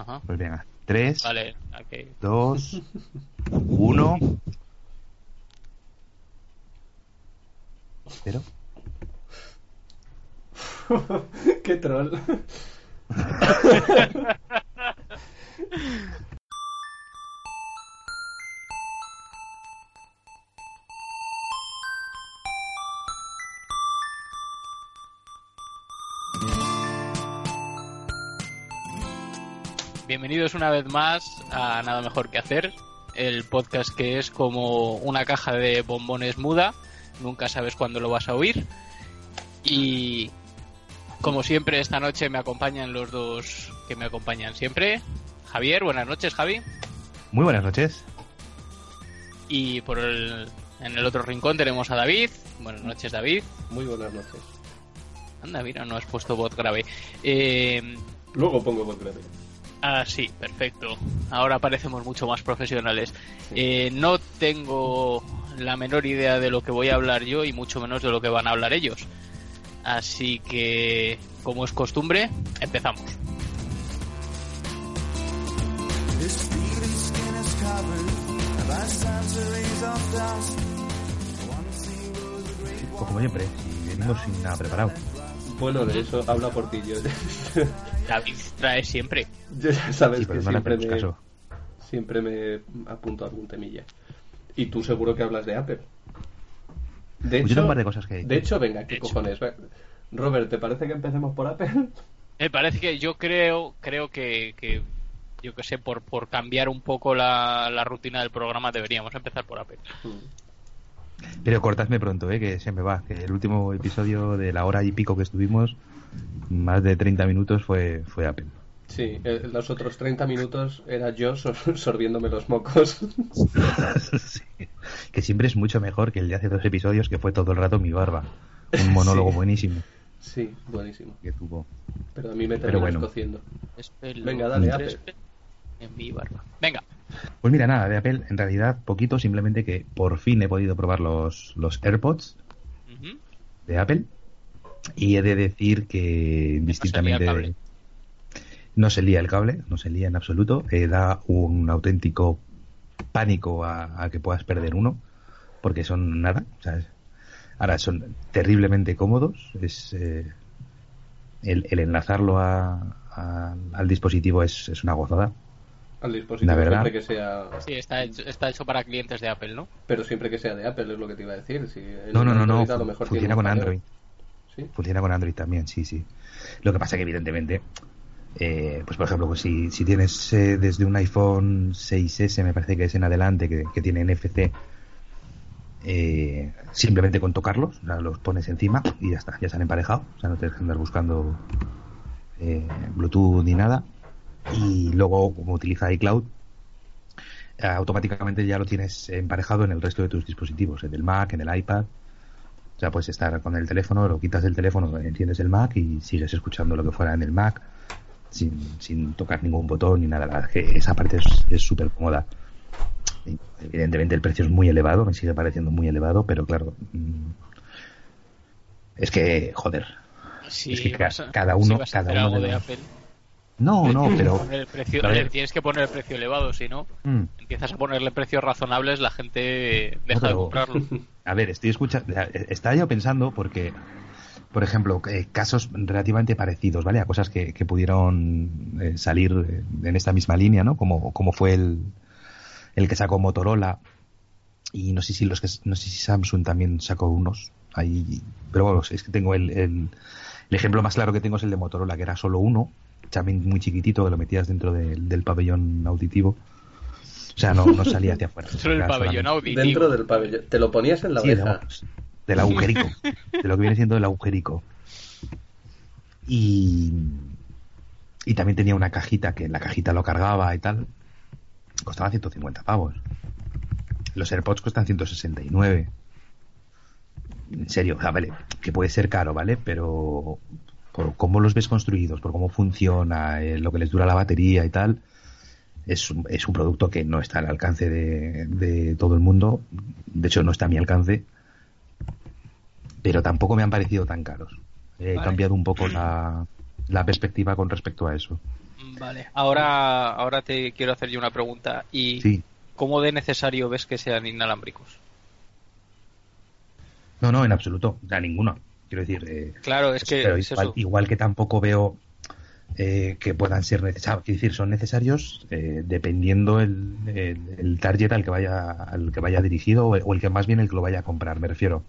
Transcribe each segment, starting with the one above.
Ajá. Pues venga, 3, Vale, ok. 2, 1. Cero. Qué troll. Bienvenidos una vez más a Nada Mejor que Hacer, el podcast que es como una caja de bombones muda, nunca sabes cuándo lo vas a oír. Y como siempre, esta noche me acompañan los dos que me acompañan siempre. Javier, buenas noches, Javi. Muy buenas noches. Y por el, en el otro rincón tenemos a David. Buenas noches, David. Muy buenas noches. Anda, mira, no has puesto voz grave. Eh, Luego pongo voz grave. Ah, sí, perfecto. Ahora parecemos mucho más profesionales. Eh, no tengo la menor idea de lo que voy a hablar yo y mucho menos de lo que van a hablar ellos. Así que, como es costumbre, empezamos. Pues como siempre, si venimos sin nada preparado. Bueno, de eso habla por ti. Yo, David trae siempre. yo ya sabes Sí, que siempre me, caso. siempre me apunto a algún temilla. Y tú seguro que hablas de Apple. De Pues yo hecho, tengo un par de cosas que de hecho venga, ¿qué De hecho. cojones? Robert, ¿te parece que empecemos por Apple? Me parece que yo creo, creo que, que yo que sé, por, por cambiar un poco la, la rutina del programa deberíamos empezar por Apple. Pero cortadme pronto, ¿eh? que se me va. Que el último episodio de la hora y pico que estuvimos, más de 30 minutos, fue, fue Apple. Sí, los otros 30 minutos era yo sor- sorbiéndome los mocos. Sí. Que siempre es mucho mejor que el de hace dos episodios, que fue todo el rato mi barba. Un monólogo Sí. buenísimo sí, buenísimo. que tuvo. Pero a mí me terminas bueno. cociendo. Venga, dale, Apple. En mi barba. Venga. Pues mira, nada, de Apple, en realidad poquito, simplemente que por fin he podido probar los, los AirPods de Apple. Y he de decir que se lía el indistintamente cable. no se lía el cable, no se lía en absoluto. Eh, da un auténtico pánico a, a que puedas perder uno, porque son nada. o sea, es- ahora son terriblemente cómodos. Es eh, el, el enlazarlo a- a- al dispositivo es, es una gozada. Al dispositivo La verdad. siempre que sea. Sí, está hecho, está hecho para clientes de Apple, ¿no? Pero siempre que sea de Apple es lo que te iba a decir. Si No, no, no, no. Mejor Funciona con. Android. Funciona con Android también, sí, sí. Lo que pasa que evidentemente, eh, pues por ejemplo, pues si, si tienes eh, desde un iPhone 6S, me parece que es en adelante, que, que tiene NFC, eh, simplemente con tocarlos, los pones encima y ya está, ya se han emparejado, o sea, no tienes que andar buscando eh, Bluetooth ni nada. Y luego, como utiliza iCloud, automáticamente ya lo tienes emparejado en el resto de tus dispositivos, en el Mac, en el iPad. O sea, puedes estar con el teléfono, lo quitas del teléfono, enciendes el Mac y sigues escuchando lo que fuera en el Mac sin, sin tocar ningún botón ni nada. La verdad es que esa parte es- súper cómoda. Evidentemente el precio es muy elevado, me sigue pareciendo muy elevado, pero claro, mm, es que, joder, Si Es que a- cada uno- si cada uno algo de Apple, no, no, pero el precio, tienes que poner el precio elevado, si no, mm, empiezas a ponerle precios razonables, la gente deja de pero- comprarlo. A ver, estoy escuchando, estaba yo pensando porque, por ejemplo, eh, casos relativamente parecidos, ¿vale? A cosas que, que pudieron eh, salir eh, en esta misma línea, ¿no? Como, como fue el, el que sacó Motorola y no sé si los que, no sé si Samsung también sacó unos ahí, pero bueno, es que tengo el, el, el ejemplo más claro que tengo es el de Motorola, que era solo uno, también muy chiquitito, que lo metías dentro del, del pabellón auditivo. O sea, no, no salía hacia afuera. Solo el Era pabellón auditivo. Dentro del pabellón. Te lo ponías en la Sí, oreja. del agujerico, de lo que viene siendo el agujerico. Y, y también tenía una cajita que en la cajita lo cargaba y tal. Costaba 150 pavos. Los AirPods cuestan 169. En serio, o sea, vale, que puede ser caro, ¿vale? Pero por cómo los ves construidos, por cómo funciona, eh, lo que les dura la batería y tal, es un, es un producto que no está al alcance de, de todo el mundo. De hecho, no está a mi alcance. Pero tampoco me han parecido tan caros. He Vale. cambiado un poco la, la perspectiva con respecto a eso. Vale, ahora, ahora te quiero hacer yo una pregunta. ¿Y Sí. cómo de necesario ves que sean inalámbricos? No, no, en absoluto. Sea, ninguno. Quiero decir, eh, Claro, es que pero igual que tampoco veo eh, que puedan ser necesarios. Quiero decir, son necesarios eh, dependiendo el, el, el target al que vaya al que vaya dirigido o el, o el que más bien el que lo vaya a comprar, me refiero.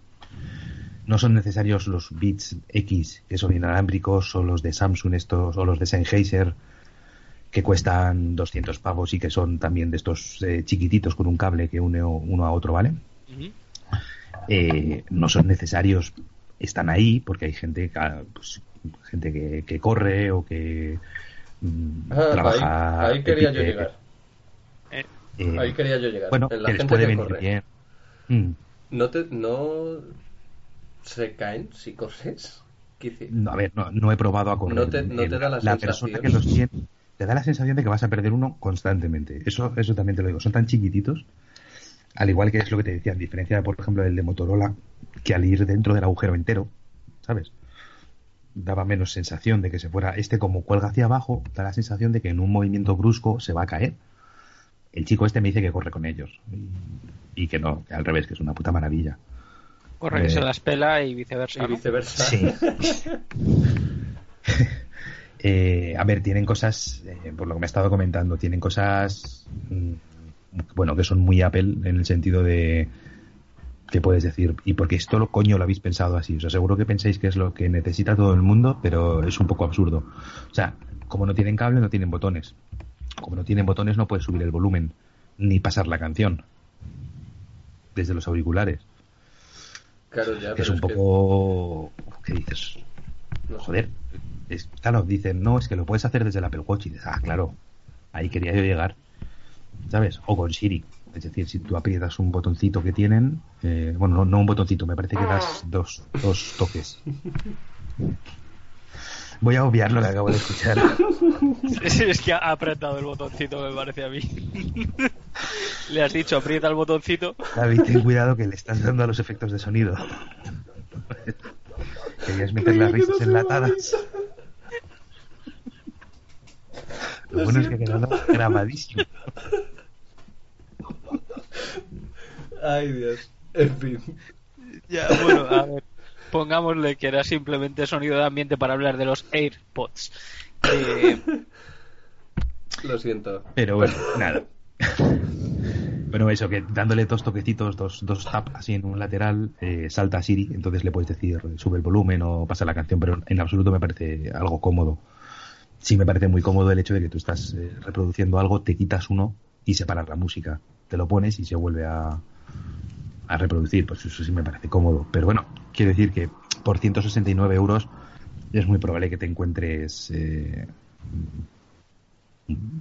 No son necesarios los bits X que son inalámbricos o los de Samsung estos o los de Sennheiser que cuestan 200 pavos y que son también de estos eh, chiquititos con un cable que une uno a otro, ¿vale? Eh, no son necesarios, están ahí porque hay gente, que, pues, gente que, que corre o que mm, Ah, trabaja. ahí, ahí quería yo llegar. Eh, eh, Ahí quería yo llegar. bueno, en la que gente puede que venir corre. bien. Mm, ¿No, te, ¿No se caen si corres? No, a ver, no, no he probado a correr. No te- no te da la persona que los tiene te da la sensación de que vas a perder uno constantemente. Eso, eso también te lo digo. Son tan chiquititos, al igual que es lo que te decía, en diferencia, por ejemplo, del de Motorola, que al ir dentro del agujero entero, ¿sabes? Daba menos sensación de que se fuera. Este, como cuelga hacia abajo, da la sensación de que en un movimiento brusco se va a caer. El chico este me dice que corre con ellos. Y, y que no, que al revés, que es una puta maravilla. corre que Eh, se las pela y viceversa. Y ¿no? viceversa. Sí. Eh, a ver, tienen cosas, eh, por lo que me he estado comentando, tienen cosas, mm, bueno, que son muy Apple en el sentido de que puedes decir, y porque esto lo coño lo habéis pensado así, os aseguro que pensáis que es lo que necesita todo el mundo, pero es un poco absurdo. O sea, como no tienen cable, no tienen botones. Como no tienen botones, no puedes subir el volumen, ni pasar la canción desde los auriculares. Claro, ya, es un que- poco... ¿Qué dices? no. Joder, es, claro, dicen, no, es que lo puedes hacer desde el Apple Watch. Y dices, ah, claro, ahí quería yo llegar. ¿Sabes? O con Siri. Es decir, si tú aprietas un botoncito que tienen, eh, bueno, no, no un botoncito, me parece que das dos, dos toques. Voy a obviar lo que acabo de escuchar. Sí, es que ha apretado el botoncito, me parece a mí. Le has dicho, aprieta el botoncito. David, ten cuidado que le estás dando a los efectos de sonido. Querías meter las risas enlatadas. Lo bueno es que ha quedado grabadísimo. Ay, Dios. En fin. Ya, bueno, a ver. Pongámosle que era simplemente sonido de ambiente para hablar de los AirPods. Eh, Lo siento. Pero bueno, nada. Bueno, eso, que dándole dos toquecitos, dos, dos tap así en un lateral, eh, salta a Siri, entonces le puedes decir sube el volumen o pasa la canción, pero en absoluto me parece algo cómodo. Sí me parece muy cómodo el hecho de que tú estás eh, reproduciendo algo, te quitas uno y separas la música. Te lo pones y se vuelve a, a reproducir, pues eso sí me parece cómodo. Pero bueno, quiero decir que por 169 euros es muy probable que te encuentres eh,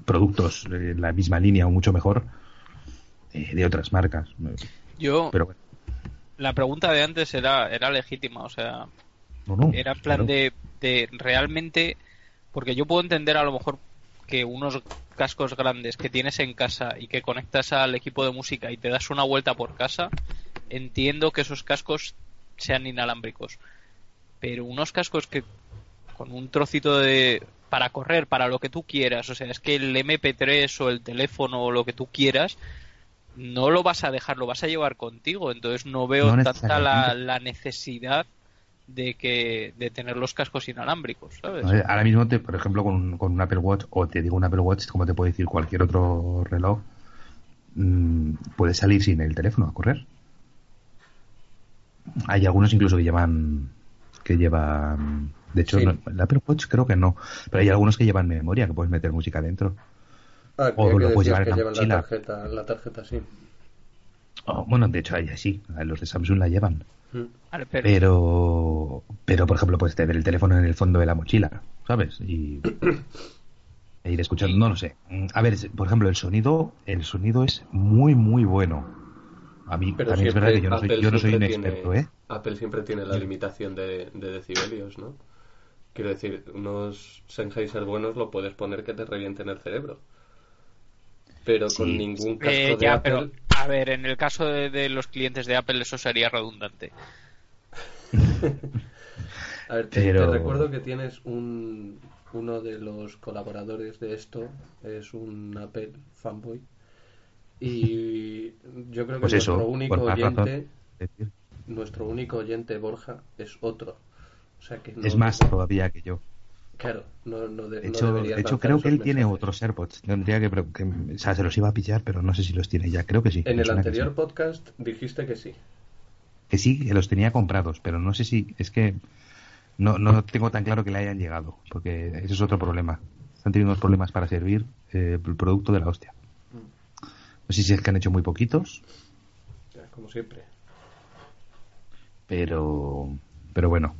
productos en la misma línea o mucho mejor eh, de otras marcas. yo, Pero bueno, la pregunta de antes era, era legítima, o sea, no, no, era en plan claro. de, de realmente, porque yo puedo entender a lo mejor que unos cascos grandes que tienes en casa y que conectas al equipo de música y te das una vuelta por casa, entiendo que esos cascos sean inalámbricos. Pero unos cascos que con un trocito de para correr, para lo que tú quieras, o sea, es que el MP3 o el teléfono o lo que tú quieras no lo vas a dejar, lo vas a llevar contigo, entonces no veo No tanta la, la necesidad de que de tener los cascos inalámbricos, ¿sabes? Ahora mismo, te, por ejemplo, con, un- con un Apple Watch, o te digo un Apple Watch, como te puede decir cualquier otro reloj, mm, puedes salir sin el teléfono a correr. Hay algunos incluso que llevan, que llevan, de hecho, Sí. no- el Apple Watch creo que no, pero hay algunos que llevan memoria, que puedes meter música dentro. Ah, O lo puedes llevar en la llevan la tarjeta, la tarjeta, sí. Oh, bueno, de hecho, hay así, los de Samsung la llevan. Vale, pero- Pero, pero por ejemplo, puedes tener el teléfono en el fondo de la mochila, ¿sabes? Y e ir escuchando, no lo sé. A ver, por ejemplo, el sonido, el sonido es muy, muy bueno. A mí Pero también es verdad que yo no soy, Apple yo no soy un tiene- experto, ¿eh? Apple siempre tiene la limitación de, de decibelios, ¿no? Quiero decir, unos Sennheiser buenos lo puedes poner que te revienten el cerebro. Pero con Sí. ningún casco Eh, de ya, Apple... pero a ver, en el caso de, de los clientes de Apple eso sería redundante. A ver, te, Pero- te recuerdo que tienes un, uno de los colaboradores de esto es un Apple fanboy. Y yo creo que Pues nuestro eso, único oyente, nuestro único oyente Borja es otro. O sea que no- Es más todavía que yo. Claro, no, no, de, De no hecho, de hecho creo que él tiene otros AirPods. Tendría que, o sea, se los iba a pillar, pero no sé si los tiene ya. Creo que sí. En el anterior sí. podcast dijiste que sí. Que sí, que los tenía comprados, pero no sé si es que no, no tengo tan claro que le hayan llegado, porque ese es otro problema. Están teniendo unos problemas para servir eh, el producto de la hostia. No sé si es que han hecho muy poquitos, Ya, Como siempre. pero pero bueno,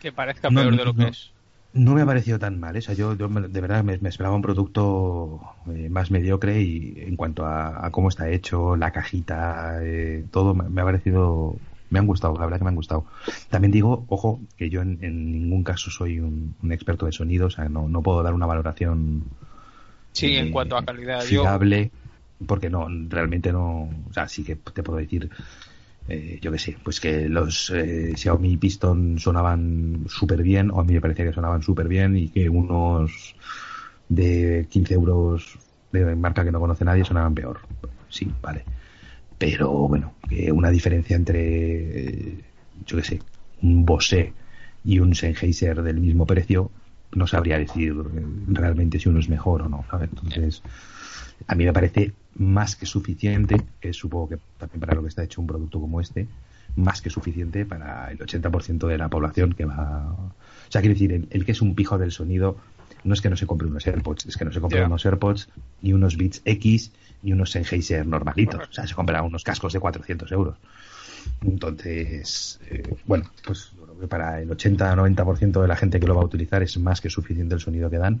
Que parezca No, peor de lo no. que es. No me ha parecido tan mal. ¿eh? O sea, yo, yo de verdad me, me esperaba un producto eh, más mediocre y en cuanto a, a cómo está hecho, la cajita, eh, todo me, me ha parecido, me han gustado, la verdad que me han gustado. También digo, ojo, que yo en, en ningún caso soy un, un experto de sonido, o sea, no, no puedo dar una valoración Sí, en eh, cuanto a calidad. Yo, fiable, porque no, realmente no, o sea, sí que te puedo decir, eh, yo qué sé, pues que los eh, Xiaomi Piston sonaban súper bien, o a mí me parecía que sonaban súper bien, y que unos de 15 euros de marca que no conoce nadie sonaban peor. Sí, vale. Pero bueno, que una diferencia entre, eh, yo qué sé, un Bose y un Sennheiser del mismo precio, no sabría decir realmente si uno es mejor o no, ¿sabes? Entonces, a mí me parece más que suficiente, que supongo que también para lo que está hecho un producto como este, más que suficiente para el 80% de la población que va... O sea, quiero decir, el, el que es un pijo del sonido no es que no se compre unos AirPods, es que no se compre unos AirPods, ni unos Beats X, ni unos Sennheiser normalitos. O sea, se compra unos cascos de 400 euros. Entonces, eh, bueno, pues yo creo que para el 80-90% de la gente que lo va a utilizar es más que suficiente el sonido que dan.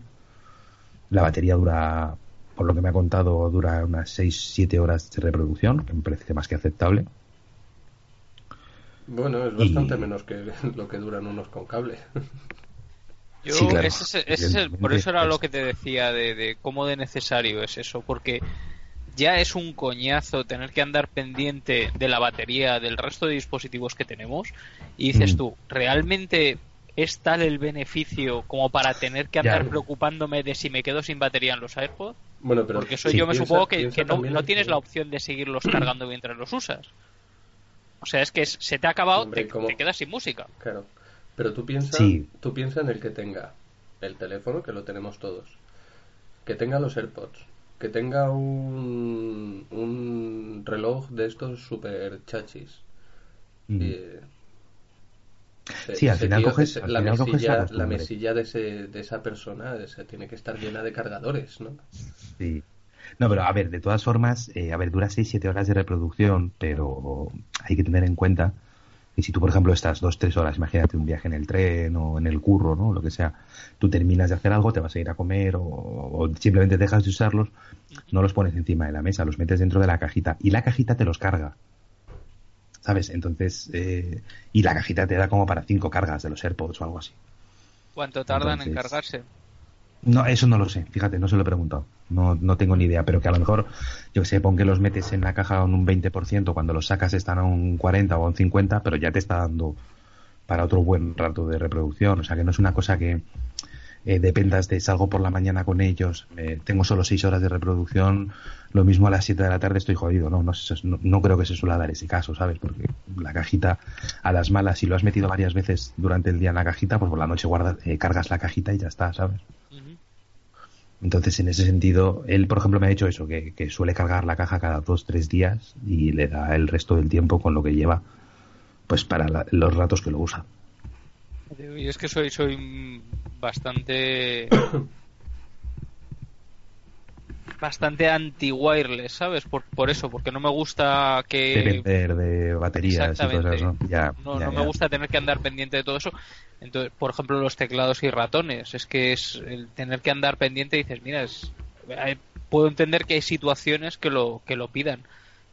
La batería dura, por lo que me ha contado, dura unas 6-7 horas de reproducción, que me parece más que aceptable. Bueno, es Y- bastante menos que lo que duran unos con cable. yo Sí, claro, ese es- ese por eso era lo que te decía de, de cómo de necesario es eso, porque ya es un coñazo tener que andar pendiente de la batería del resto de dispositivos que tenemos y dices Mm. tú, ¿realmente es tal el beneficio como para tener que Ya. andar preocupándome de si me quedo sin batería en los AirPods? Bueno, pero Porque eso yo me supongo que, no, no en tienes que- la opción de seguirlos cargando mientras los usas. O sea, es que se te ha acabado, Hombre, te, quedas sin música. Claro. Pero tú piensas Sí. tú piensa en el que tenga el teléfono, que lo tenemos todos. Que tenga los AirPods. Que tenga un, un reloj de estos super chachis. Mm. Y, Sí, al final coges- al la, final coges la mesilla, la costumbre. mesilla de, ese, de esa persona tiene que estar llena de cargadores, ¿no? Sí. No, pero a ver, de todas formas, eh, a ver, dura 6-7 horas de reproducción, pero hay que tener en cuenta que si tú, por ejemplo, estás 2-3 horas, imagínate un viaje en el tren o en el curro, ¿no? Lo que sea, tú terminas de hacer algo, te vas a ir a comer o, o simplemente dejas de usarlos, no los pones encima de la mesa, los metes dentro de la cajita y la cajita te los carga. ¿Sabes? Entonces, eh, y la cajita te da como para 5 cargas de los AirPods o algo así. ¿Cuánto tardan en cargarse? No, eso no lo sé, fíjate, no se lo he preguntado. No, no tengo ni idea, pero que a lo mejor, yo que sé, pon que los metes en la caja a un 20%, cuando los sacas están a un 40 o a un 50, pero ya te está dando para otro buen rato de reproducción. O sea, que no es una cosa que eh, dependas de salgo por la mañana con ellos, eh, tengo solo 6 horas de reproducción, lo mismo a las 7 de la tarde estoy jodido. No, no, sé, no, no creo que se suele dar ese caso, ¿sabes? Porque la cajita a las malas, si lo has metido varias veces durante el día en la cajita, pues por la noche guardas, eh, cargas la cajita y ya está, ¿sabes? Entonces, en ese sentido, él, por ejemplo, me ha dicho eso, que, que suele cargar la caja cada dos, tres días y le da el resto del tiempo con lo que lleva, pues para la- los ratos que lo usa. Y es que soy, soy bastante. bastante anti-wireless, ¿sabes? Por, por eso, porque no me gusta que. Depender de baterías y cosas, ¿no? Ya, No, ya, no ya. me gusta tener que andar pendiente de todo eso. Entonces, por ejemplo, los teclados y ratones. Es que es el tener que andar pendiente y dices, mira, es, puedo entender que hay situaciones que lo, que lo pidan.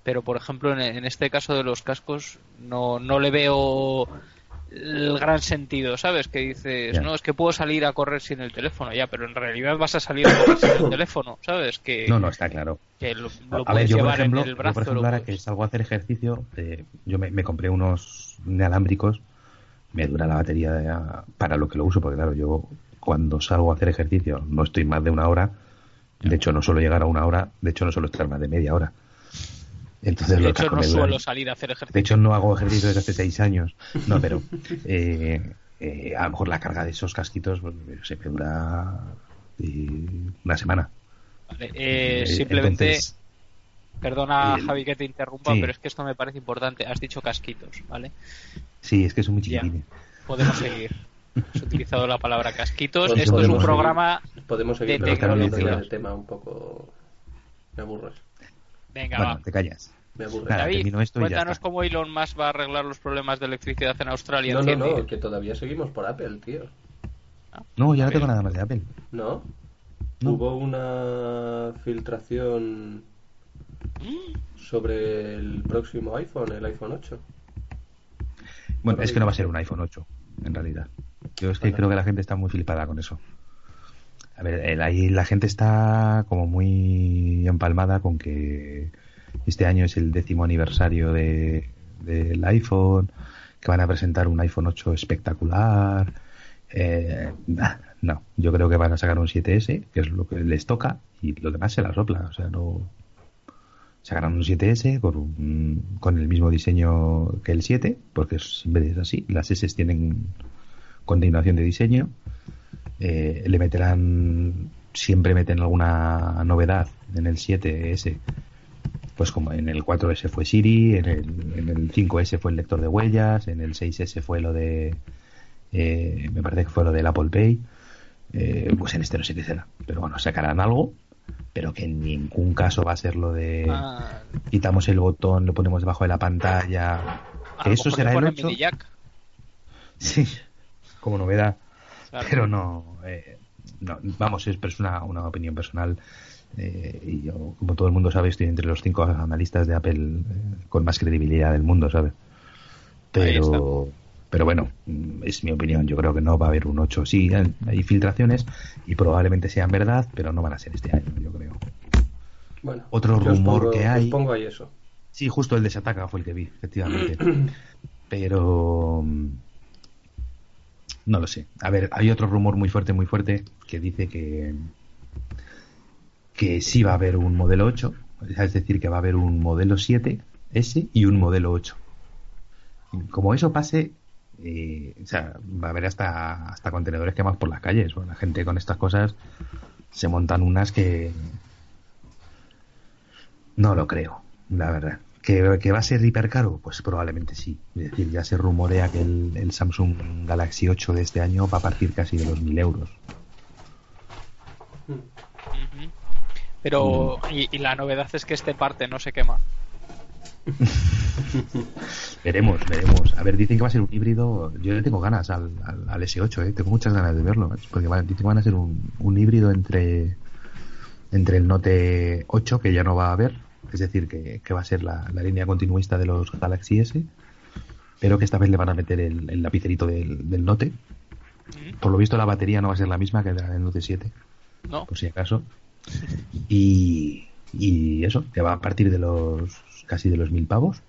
Pero, por ejemplo, en, en este caso de los cascos, no, no le veo el gran sentido, ¿sabes? Que dices, no, es que puedo salir a correr sin el teléfono, ya, pero en realidad vas a salir a correr sin el teléfono, ¿sabes? Que, No, no, está claro. que lo, lo a ver, puedes yo por llevar ejemplo, en el yo, brazo. por ejemplo lo ahora que salgo a hacer ejercicio, eh, yo me, me compré unos inalámbricos, me dura la batería de- para lo que lo uso, porque claro, yo cuando salgo a hacer ejercicio no estoy más de una hora. De hecho, no suelo llegar a una hora. De hecho, no suelo estar más de media hora. Entonces, De hecho, no suelo salir a hacer ejercicio. De hecho, no hago ejercicio desde hace seis años. No, pero eh, eh, a lo mejor la carga de esos casquitos pues, se me dura eh, una semana. Vale, eh, Eh, simplemente, entonces, perdona el- Javi que te interrumpa, sí. pero es que esto me parece importante. Has dicho casquitos, ¿vale? sí, es que son muy chiquitines. Podemos seguir. Has utilizado la palabra casquitos. Podemos Esto es un seguir. programa. Podemos seguir, De tecnología. del tema un poco... Me aburres. Venga, Bueno, va. te callas. Me aburres. Nada, David, termino esto y ya cuéntanos cómo Elon Musk va a arreglar los problemas de electricidad en Australia. No, en no, 100 no, días. que todavía seguimos por Apple, tío. No, ya no tengo nada más de Apple. ¿No? No. Hubo una filtración sobre el próximo iPhone, el iPhone 8. Bueno, es que no va a ser un iPhone 8, en realidad. Yo es que Bueno. creo que la gente está muy flipada con eso. A ver, el- ahí la gente está como muy empalmada con que este año es el décimo aniversario de, del iPhone, que van a presentar un iPhone 8 espectacular. Eh, nah, no, yo creo que van a sacar un 7S, que es lo que les toca, y lo demás se la sopla. O sea, no. Sacarán un 7S con, un- con el mismo diseño que el 7, porque es así. Las S tienen continuación de diseño. Eh, le meterán, siempre meten alguna novedad en el 7S. Pues como en el 4S fue Siri, en el, en el 5S fue el lector de huellas, en el 6S fue lo de, eh, me parece que fue lo del Apple Pay. Eh, pues en este no sé qué será. Pero bueno, sacarán algo, pero que en ningún caso va a ser lo de Ah, quitamos el botón, lo ponemos debajo de la pantalla. Que eso será el ponen 8. mini jack, Sí, como novedad. claro. Pero no, eh, no, vamos, es, una, una opinión personal. eh, y yo, como todo el mundo sabe, estoy entre los cinco analistas de Apple eh, con más credibilidad del mundo, ¿sabes? Pero, pero bueno, mm, es mi opinión. Yo creo que no va a haber un 8. Sí, hay- filtraciones y probablemente sean verdad, pero no van a ser este año, yo creo. Bueno, Otro rumor pongo- que hay- os pongo ahí eso. Sí, justo el de Sataka fue el que vi, efectivamente. Pero mm, no lo sé. A ver, hay otro rumor muy fuerte, muy fuerte, que dice que que sí va a haber un modelo 8, es decir, que va a haber un modelo 7S y un modelo 8. Como eso pase, eh, va a haber hasta, hasta contenedores quemados por las calles. Bueno, la gente con estas cosas se montan unas que no lo creo, la verdad. ¿Que, que va a ser hiper caro? Pues probablemente sí. Es decir, ya se rumorea que el, el Samsung Galaxy 8 de este año va a partir casi de los 1000 euros. Pero, y, y la novedad es que este parte no se quema. Veremos, veremos. A ver, dicen que va a ser un híbrido. Yo le tengo ganas al, al, al S8, ¿eh? tengo muchas ganas de verlo. ¿eh? Porque van, dicen que van a ser un, un híbrido entre, entre el Note 8, que ya no va a haber, es decir, que, que va a ser la, la línea continuista de los Galaxy S, pero que esta vez le van a meter el, el lapicerito del, del Note. Por lo visto, la batería no va a ser la misma que la del Note 7, ¿No? por si acaso. Y, y eso, que va a partir de los casi de los mil pavos.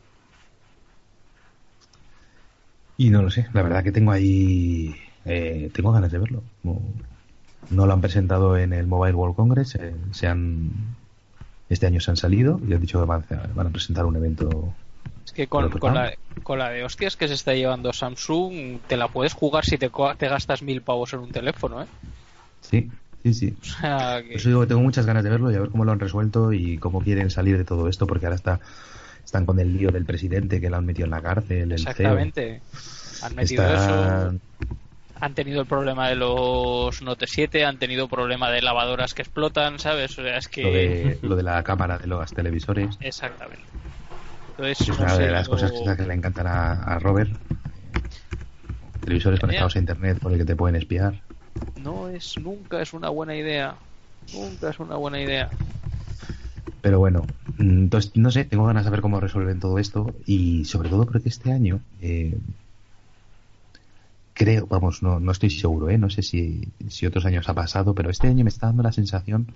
Y no lo sé, la verdad que tengo ahí. eh, tengo ganas de verlo. No, no lo han presentado en el Mobile World Congress. eh, se han, este año se han salido y han dicho que van, a- van a presentar un evento. Es que con, la, con la de hostias que se está llevando Samsung, te la puedes jugar si te, gastas mil pavos en un teléfono, ¿eh? Sí, sí, sí. O sea, que- Por eso digo que tengo muchas ganas de verlo y a ver cómo lo han resuelto y cómo quieren salir de todo esto, porque ahora está, están con el lío del presidente que lo han metido en la cárcel. El CEO. exactamente. Han metido Están- eso. Han tenido el problema de los Note 7, han tenido problema de lavadoras que explotan, ¿sabes? O sea, es que. Lo de, lo de la cámara de los televisores. Exactamente. Entonces, Es una de las cosas que, que le encantan a, a Robert. Televisores conectados a internet por el que te pueden espiar. No es, nunca es una buena idea. Nunca es una buena idea. Pero bueno, mm, entonces no sé, tengo ganas de ver cómo resuelven todo esto y sobre todo porque este año eh, creo, vamos, no, no estoy seguro, ¿eh? no sé si, si otros años ha pasado, pero este año me está dando la sensación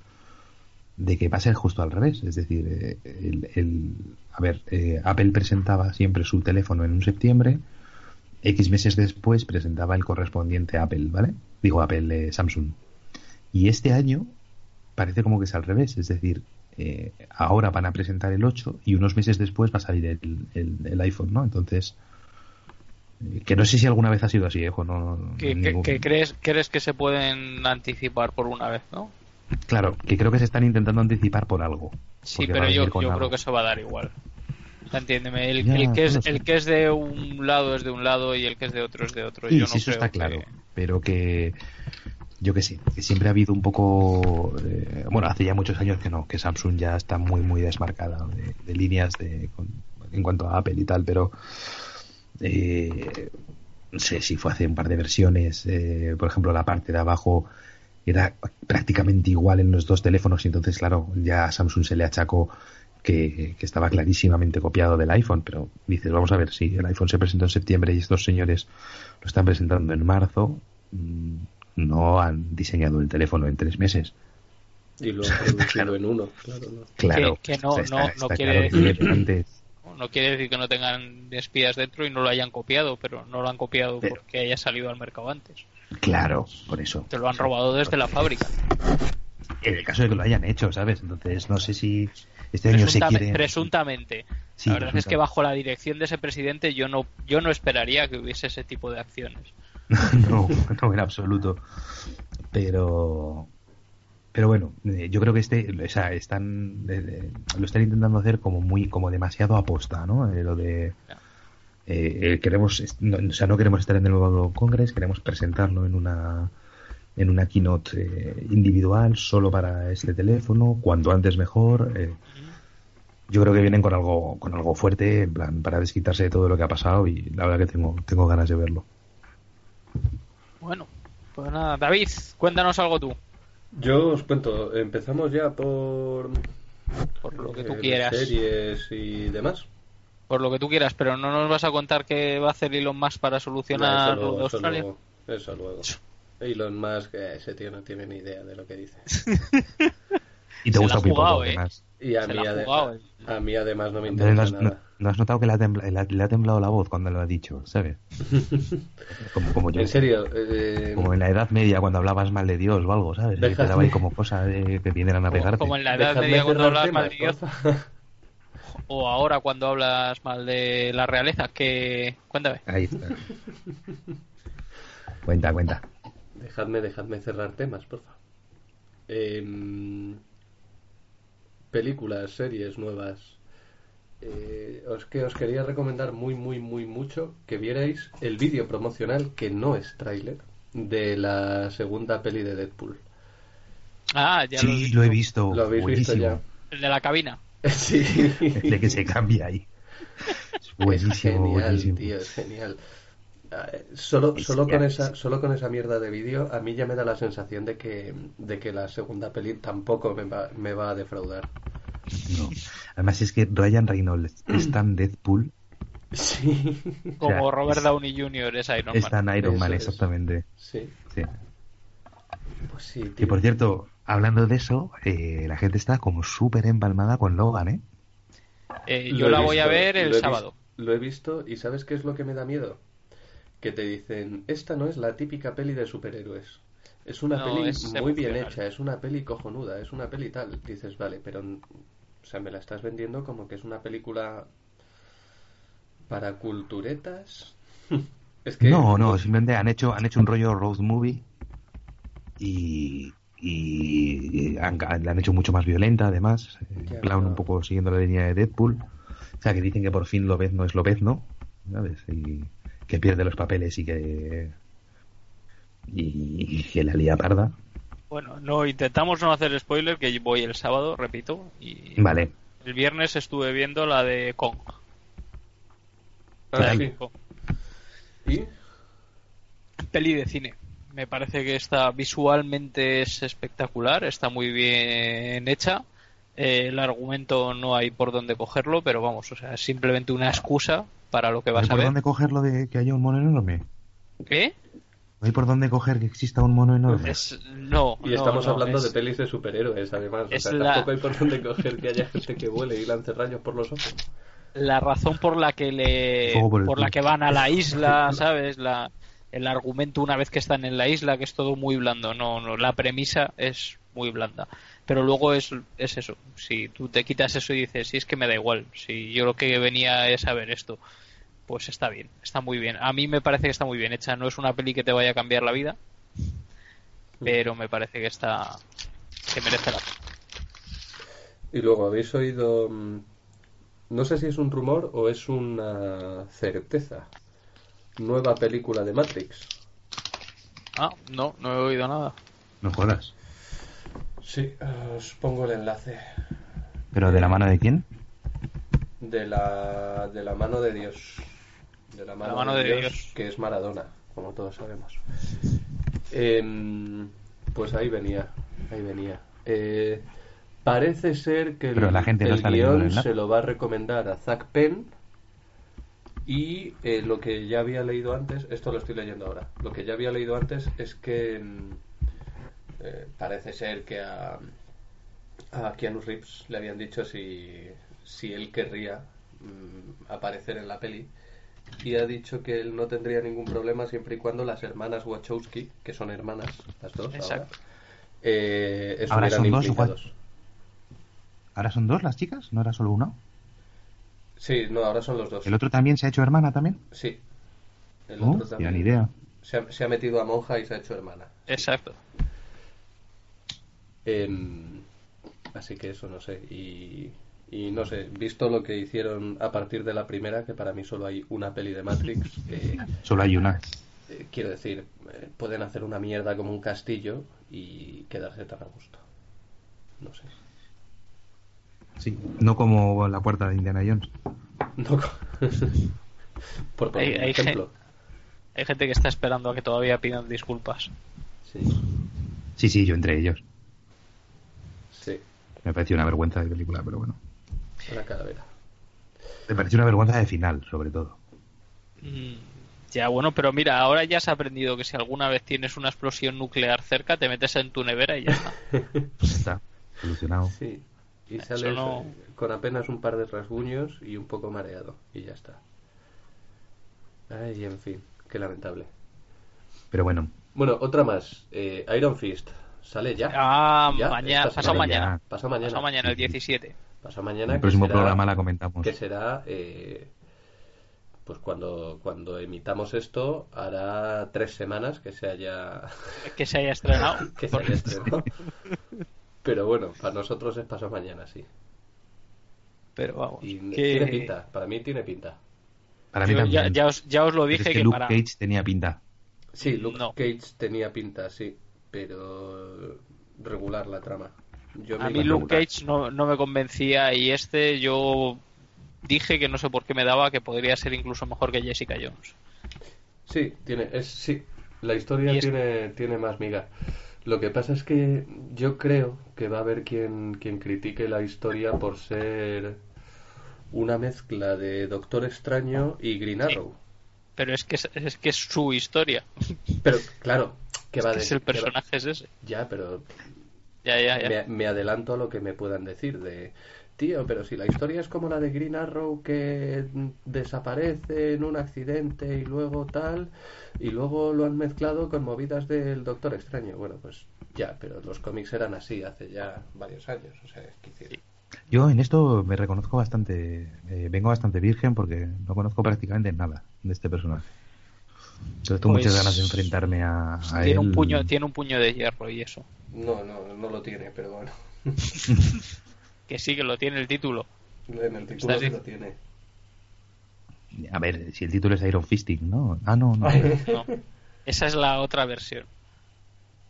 de que va a ser justo al revés. Es decir, eh, el, a ver, eh, Apple presentaba siempre su teléfono en un septiembre X meses después presentaba el correspondiente Apple, ¿vale? Digo Apple, eh, Samsung. Y este año parece como que es al revés, es decir, eh, ahora van a presentar el 8 y unos meses después va a salir el, el, iPhone, ¿no? Entonces, que no sé si alguna vez ha sido así, hijo, no. ¿Qué, crees, crees que se pueden anticipar por una vez, no? Claro, que creo que se están intentando anticipar por algo. Sí, pero yo, yo creo que eso va a dar igual. entiéndeme, el, que es, el que es de un lado es de un lado y el que es de otro es de otro. Sí, sí eso está claro. Pero que yo que sé, que siempre ha habido un poco, eh, bueno, hace ya muchos años que no, que Samsung ya está muy, muy desmarcada de, líneas de, en cuanto a Apple y tal, pero eh, no sé si fue hace un par de versiones, eh, por ejemplo, la parte de abajo era prácticamente igual en los dos teléfonos y entonces, claro, ya a Samsung se le achacó que, que, estaba clarísimamente copiado del iPhone, pero dices, vamos a ver, si el iPhone se presentó en septiembre y estos señores lo están presentando en marzo, mm, no han diseñado el teléfono en tres meses. Y lo han producido en uno, claro. Que, no, no, quiere decir, no quiere decir que no tengan espías dentro y no lo hayan copiado, pero no lo han copiado porque haya salido al mercado antes. Claro, por eso. Te lo han robado desde la fábrica. En el caso de que lo hayan hecho, ¿sabes? Entonces, no sé si este año se quiere... Presuntamente. la verdad es que bajo la dirección de ese presidente yo no, yo no esperaría que hubiese ese tipo de acciones. no, no en absoluto. Pero, pero bueno, eh, yo creo que este, o sea, están, lo están intentando hacer como muy, como demasiado aposta, ¿no? Eh, lo de eh, queremos, o sea, no queremos estar en el nuevo Congress, queremos presentarlo en una en una keynote individual solo para este teléfono, cuanto antes mejor. yo creo que vienen con algo con algo fuerte, en plan para desquitarse de todo lo que ha pasado y la verdad que tengo tengo ganas de verlo. Bueno, pues nada, David, cuéntanos algo tú. Yo os cuento, empezamos ya por... Por lo que tú eh, quieras. Series y demás. Por lo que tú quieras, pero no nos vas a contar qué va a hacer Elon Musk para solucionar lo de Australia. Eso luego, Elon Musk, ese tío no tiene ni idea de lo que dice. y te gusta jugado, eh. Y a mí, a mí además no me interesa nada. ¿No has notado que le ha, temblado la voz cuando lo ha dicho, ¿sabes? Como, yo. En serio. Eh, como en la Edad Media cuando hablabas mal de Dios o algo, ¿sabes? Te daba ahí como cosa de que vinieran a pegarte. Como en la Edad Media cuando hablabas mal de Dios. o ahora cuando hablas mal de la realeza, que... Cuéntame. Ahí está. cuenta, cuenta. Dejadme, dejadme cerrar temas, por favor. Em, películas, series nuevas eh, os que os quería recomendar muy muy muy mucho que vierais el vídeo promocional que no es tráiler de la segunda peli de Deadpool. Ah, ya sí, lo he visto. Lo habéis visto ya. El de la cabina. sí. de que se cambia ahí. Es buenísimo, genial, Tío, es genial. Solo, solo, con esa, solo con esa mierda de vídeo a mí ya me da la sensación de que, de que la segunda peli tampoco me va, me va a defraudar. No. Además es que Ryan Reynolds es tan Deadpool. Sí. Como Robert Downey Jr. es Iron Man. Es tan Iron Man, exactamente. Sí. sí. Pues sí, Que por cierto, hablando de eso, eh, la gente está como súper empalmada con Logan, ¿eh? eh yo la voy a ver el sábado. lo he visto y ¿sabes qué es lo que me da miedo? Que te dicen, esta no es la típica peli de superhéroes. Es una peli muy bien hecha, es una peli cojonuda, es una peli tal. Dices, vale, pero o sea, me la estás vendiendo como que es una película para culturetas. es que... No, no, simplemente han hecho, han hecho un rollo road movie y, y, han, la han hecho mucho más violenta además. En plan, un poco siguiendo la línea de Deadpool. O sea, que dicen que por fin lo ves no es lo ves, ¿no? ¿Sabes? Y que pierde los papeles y que y, que la lía parda. Bueno, no intentamos no hacer spoiler, que voy el sábado, repito. Y vale. El viernes estuve viendo la de Kong. ¿Y? Peli de cine. Me parece que está visualmente es espectacular, está muy bien hecha. Eh, el argumento no hay por dónde cogerlo, pero vamos, o sea, es simplemente una excusa para lo que vas a ver. ¿Por dónde cogerlo de que haya un mono enorme? ¿Qué? ¿No hay por dónde coger que exista un mono enorme? no. Y estamos hablando de pelis de superhéroes, además. O sea, tampoco hay por dónde coger que haya gente que vuele y lance rayos por los ojos. la razón por la que le por, la que van a la isla, ¿sabes? La, el argumento una vez que están en la isla, que es todo muy blando. No, no, la premisa es muy blanda. Pero luego es, es eso. Si tú te quitas eso y dices, si es que me da igual, si yo lo que venía es saber esto, pues está bien, está muy bien. A mí me parece que está muy bien hecha. No es una peli que te vaya a cambiar la vida, pero me parece que está que merece la pena. Y luego habéis oído, mm, no sé si es un rumor o es una certeza, nueva película de Matrix. Ah, no, no he oído nada. No jodas. Sí, os pongo el enlace. ¿Pero de la mano de quién? De la, de la mano de Dios. De la mano, de, Dios, que es Maradona, como todos sabemos. Em, pues ahí venía, ahí venía. Eh, parece ser que el, la gente guion se lo va a recomendar a Zack Penn y eh, lo que ya había leído antes, esto lo estoy leyendo ahora, lo que ya había leído antes es que mm, eh, parece ser que a, a Keanu Reeves le habían dicho si, si él querría mm, aparecer en la peli y ha dicho que él no tendría ningún problema siempre y cuando las hermanas Wachowski, que son hermanas, las dos, eh, ahora, son dos, ¿Ahora son dos las chicas? ¿No era solo uno? Sí, no, ahora son los dos. ¿El otro también se ha hecho hermana también? Sí. El oh, otro también. Ni idea. Se ha, metido a monja y se ha hecho hermana. Exacto. Así que eso no sé. Y, y, no sé, visto lo que hicieron a partir de la primera, que para mí solo hay una peli de Matrix. solo hay una. Eh, quiero decir, eh, pueden hacer una mierda como un castillo y quedarse tan a gusto. No sé. Sí, no como la puerta de Indiana Jones. No. Por hay, ejemplo. Gente, hay gente que está esperando a que todavía pidan disculpas. Sí. Sí, sí, yo entre ellos. Me pareció una vergüenza de película, pero bueno. Una calavera. Me pareció una vergüenza de final, sobre todo. Mm, ya, bueno, pero mira, ahora ya has aprendido que si alguna vez tienes una explosión nuclear cerca, te metes en tu nevera y ya está. pues está, solucionado. Sí, y sales con apenas un par de rasguños y un poco mareado, y ya está. Ay, en fin, qué lamentable. Pero bueno. Bueno, otra más. Eh, Iron Fist. ¿Sale ya? Ah, mañana, pasado mañana. Pasado mañana. Pasado mañana, el 17. Pasado mañana. El próximo programa la comentamos. Que será eh, pues cuando, cuando emitamos esto hará tres semanas que se haya que se haya estrenado pero bueno para nosotros es pasado mañana sí pero vamos tiene pinta para mí tiene pinta para mí también. Ya, os, ya os lo dije que, Luke Cage tenía pinta sí Luke Cage tenía pinta sí pero regular la trama a mí Luke Cage no, no me convencía y este yo dije que no sé por qué me daba que podría ser incluso mejor que Jessica Jones. Sí, tiene, es, sí, la historia tiene, tiene más miga. Lo que pasa es que yo creo que va a haber quien, quien critique la historia por ser una mezcla de Doctor Extraño y Green Arrow. Pero es que es, que es su historia. Pero claro, que va es el personaje es ese. Ya, pero ya, ya, ya. Me, me, adelanto a lo que me puedan decir de tío, pero si la historia es como la de Green Arrow que desaparece en un accidente y luego tal, y luego lo han mezclado con movidas del Doctor Extraño. Bueno, pues ya, pero los cómics eran así hace ya varios años, o sea, Yo en esto me reconozco bastante, eh, vengo bastante virgen porque no conozco prácticamente nada de este personaje. Entonces tengo muchas pues ganas de enfrentarme a, tiene él. Un puño, tiene un puño de hierro y eso. No, no, no lo tiene, pero bueno. Que sí, que lo tiene el título. En el título sí lo tiene. A ver, si el título es Iron Fisting, ¿no? Ah, no, no. Esa es la otra versión.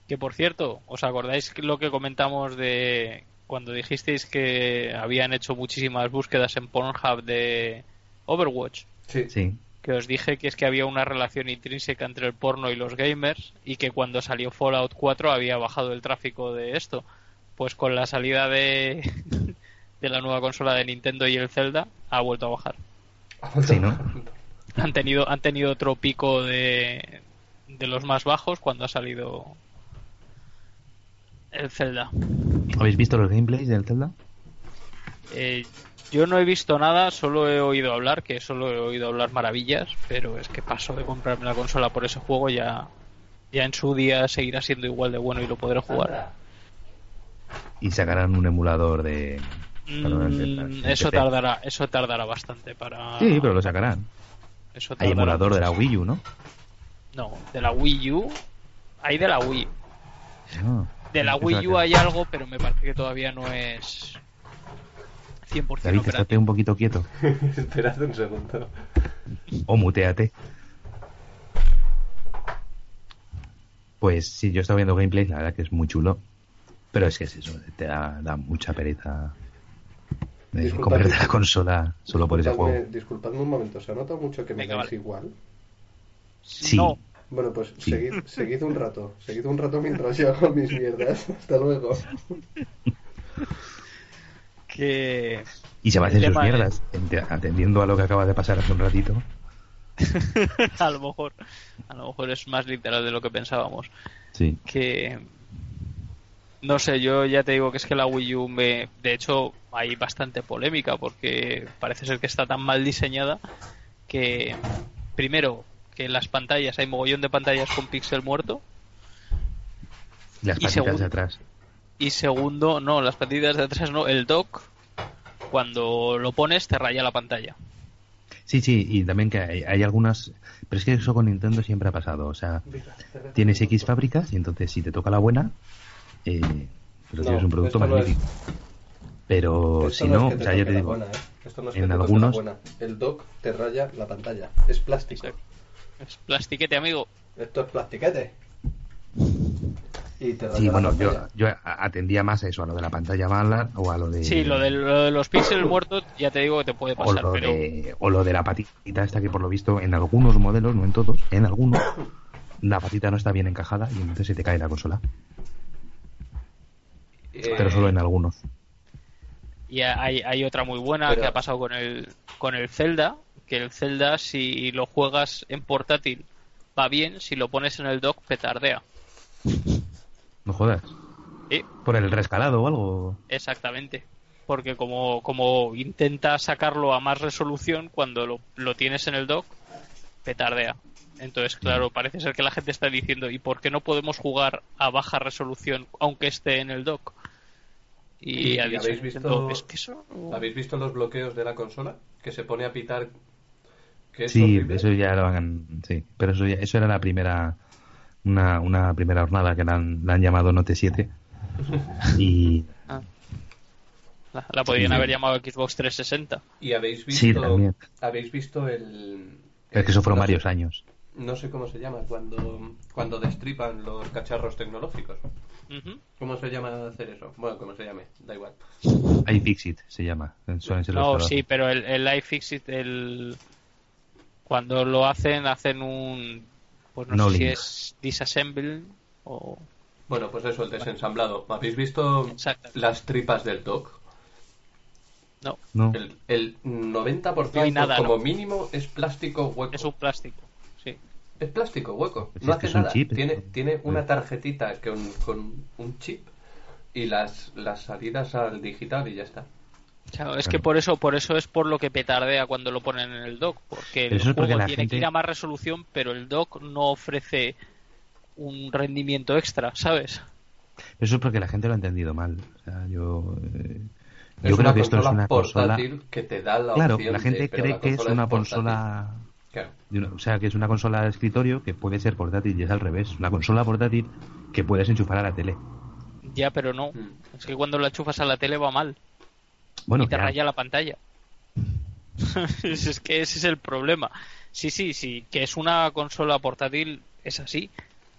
Que por cierto, ¿os acordáis lo que comentamos de cuando dijisteis que habían hecho muchísimas búsquedas en Pornhub de Overwatch? Sí. sí. Que os dije que es que había una relación intrínseca entre el porno y los gamers y que cuando salió Fallout 4 había bajado el tráfico de esto pues con la salida de, de la nueva consola de Nintendo y el Zelda ha vuelto a bajar. Sí, ¿no? Han tenido, han tenido otro pico de, de los más bajos cuando ha salido el Zelda. ¿Habéis visto los gameplays del Zelda? Eh, yo no he visto nada, solo he oído hablar, que solo he oído hablar maravillas, pero es que paso de comprarme la consola por ese juego ya, ya en su día seguirá siendo igual de bueno y lo podré jugar. Y sacarán un emulador de... Mm, eso tardará, eso tardará bastante para. Sí, pero lo sacarán. Hay emulador de la Wii U, ¿no? No, de la Wii U. Hay de la Wii. Ah, de la Wii U hay algo, pero me parece que todavía no es 100% David, estate un poquito quieto. Esperad un segundo. O muteate. Pues sí, yo estaba viendo gameplay, la verdad que es muy chulo. Pero es que es eso, te da, mucha pereza de comprarte la consola solo por ese juego. Disculpadme un momento, ¿se nota mucho que me Venga, igual? Sí. Bueno, pues seguid, seguid, un rato. Seguid un rato mientras yo hago mis mierdas. Hasta luego. que... Y se va a hacer sus mierdas, atendiendo a lo que acaba de pasar hace un ratito. a lo mejor a lo mejor es más literal de lo que pensábamos. Sí. Que no sé, yo ya te digo que es que la Wii U me de hecho hay bastante polémica porque parece ser que está tan mal diseñada que primero que en las pantallas hay mogollón de pantallas con píxel muerto. Las patitas de atrás. Y segundo, no, las patitas de atrás no, el dock cuando lo pones te raya la pantalla. Sí, sí, y también que hay, algunas, pero es que eso con Nintendo siempre ha pasado, o sea, tienes X fábricas y entonces si te toca la buena, eh, pero tienes un producto magnífico. Pero si no, o sea, ya te digo, ¿eh? en algunos... El dock te raya la pantalla, es plástico. Es plastiquete, amigo. Esto es plastiquete sí, bueno, yo, yo atendía más a eso, a lo de la pantalla mala o a lo de... Sí, lo de, los píxeles muertos ya te digo que te puede pasar, o lo, de, o lo de la patita esta que por lo visto en algunos modelos, no en todos, en algunos, la patita no está bien encajada y entonces se te cae la consola. Eh, pero solo en algunos. Y hay, hay otra muy buena que ha pasado con el, con el Zelda, que el Zelda si lo juegas en portátil va bien, si lo pones en el dock petardea. No jodas. ¿Por el rescalado o algo? Exactamente. Porque como, como intenta sacarlo a más resolución, cuando lo, lo tienes en el dock, petardea. Entonces, claro, parece ser que la gente está diciendo, ¿y por qué no podemos jugar a baja resolución aunque esté en el dock? Y, habéis visto habéis visto los bloqueos de la consola que se pone a pitar sí eso ya lo hagan sí pero eso eso era la primera una, una primera jornada que la han, la han llamado Note 7. y. Ah. La, podrían haber llamado Xbox 360. ¿Y habéis visto, habéis visto el. Es que eso fueron varios años. No sé cómo se llama, cuando, cuando destripan los cacharros tecnológicos. ¿Cómo se llama hacer eso? Bueno, como se llame, da igual. iFixit se llama. no, sí, pero el, el iFixit, el... cuando lo hacen, hacen un pues no, sé si es disassemble o... Bueno, pues eso, el desensamblado. ¿Habéis visto las tripas del dock? No. El, el 90% como mínimo es plástico hueco. Es un plástico, sí. Es plástico hueco. no hace nada. tiene, tiene una tarjetita con, con un chip y las, las salidas al digital y ya está es que por eso, por eso es por lo que petardea cuando lo ponen en el dock, porque el juego tiene que ir a más resolución, pero el dock no ofrece un rendimiento extra, ¿sabes? Eso es porque la gente lo ha entendido mal. yo, eh, yo creo que esto es una consola que te da la claro, la gente cree que es una consola, o sea, que es una consola de escritorio que puede ser portátil y es al revés, una consola portátil que puedes enchufar a la tele. Ya, pero no. Mm. Es que cuando la enchufas a la tele va mal y te raya la pantalla. es que ese es el problema. Sí, sí, sí, que es una consola portátil, es así,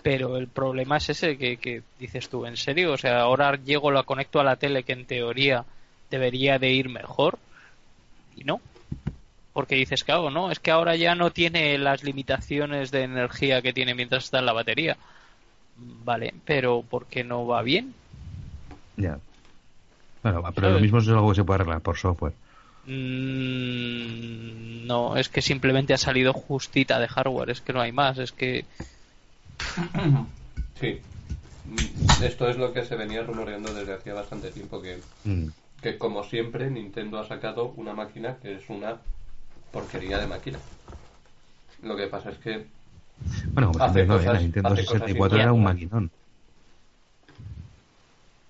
pero el problema es ese que, dices tú, ¿en serio? O sea, ahora llego, la conecto a la tele que en teoría debería de ir mejor y no. Porque dices, claro, no, es que ahora ya no tiene las limitaciones de energía que tiene mientras está en la batería. Vale, pero ¿por qué no va bien? Ya. Bueno, pero lo mismo es algo que se puede arreglar por software. Mm, no, es que simplemente ha salido justita de hardware, es que no hay más, es que... Sí, esto es lo que se venía rumoreando desde hacía bastante tiempo, que, mm. que como siempre Nintendo ha sacado una máquina que es una porquería de máquina. Lo que pasa es que bueno, como hace cosas, la Nintendo 64 era un maquinón.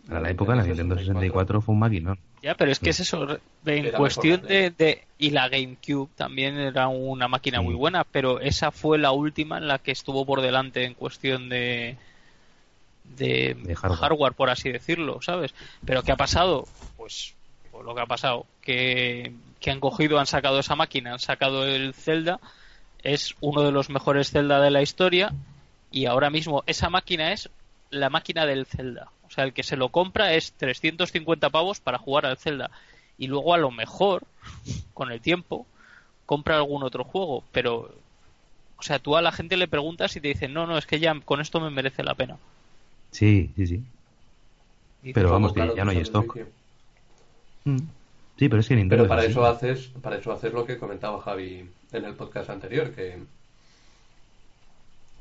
Para la época la Nintendo 64 fue un maquinón. Ya, pero es que es eso, en cuestión de, Y la GameCube también era una máquina muy buena, pero esa fue la última en la que estuvo por delante en cuestión de... De, hardware. por así decirlo, ¿sabes? Pero ¿qué ha pasado? Pues, pues lo que ha pasado, que, que han cogido, han sacado esa máquina, han sacado el Zelda, es uno de los mejores Zelda de la historia y ahora mismo esa máquina es la máquina del Zelda. O sea, el que se lo compra es 350 pavos para jugar al Zelda. Y luego a lo mejor, con el tiempo, compra algún otro juego. Pero, o sea, tú a la gente le preguntas y te dicen, no, no, es que ya con esto me merece la pena. Sí, sí, sí. pero vamos, que ya no hay stock. Mm. Sí, pero es que Pero para eso haces, para eso haces lo que comentaba Javi en el podcast anterior, que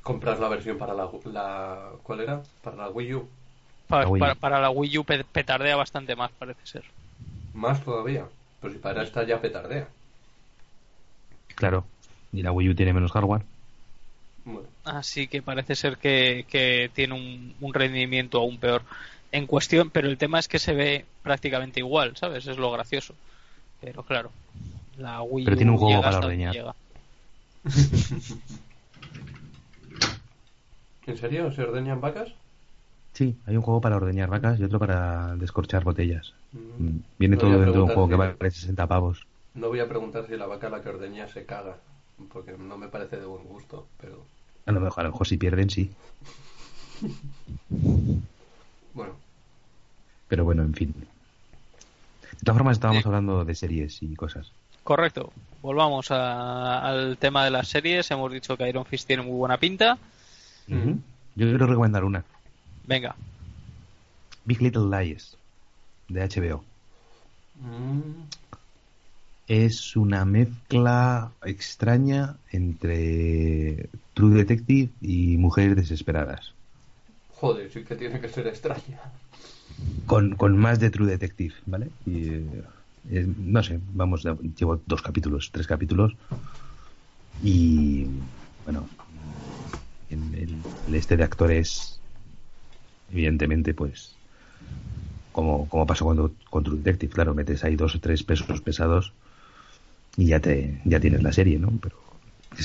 compras la versión para la, la ¿cuál era? Para la Wii U. Para, la Wii U petardea bastante más, parece ser. Más todavía. Pues si para esta ya petardea. Claro. Y la Wii U tiene menos hardware. Así que parece ser que, que tiene un, un, rendimiento aún peor en cuestión, pero el tema es que se ve prácticamente igual, ¿sabes? Es lo gracioso. Pero claro, la Wii Pero tiene un juego para ordeñar. ¿En serio? ¿Se ordeñan vacas? Sí, hay un juego para ordeñar vacas y otro para descorchar botellas. Mm. Mm, viene todo dentro de un juego que vale 60 pavos. No voy a preguntar si la vaca la que ordeña se caga, porque no me parece de buen gusto, pero... A lo mejor, a lo mejor si pierden, sí. bueno. Pero bueno, en fin. De todas formas, estábamos hablando de series y cosas. Correcto. Volvamos al tema de las series. Hemos dicho que Iron Fist tiene muy buena pinta. Yo quiero recomendar una. Venga. Big Little Lies, de HBO. Mm. Es una mezcla extraña entre True Detective y Mujeres Desesperadas. Joder, sí que tiene que ser extraña. Con, con más de True Detective, ¿vale? Y, eh, no sé, vamos, llevo dos capítulos, tres capítulos. Y bueno, el, el este de actores, evidentemente, pues, como, como pasó cuando con True Detective, claro, metes ahí dos o tres pesos pesados y ya te ya tienes la serie, ¿no? Pero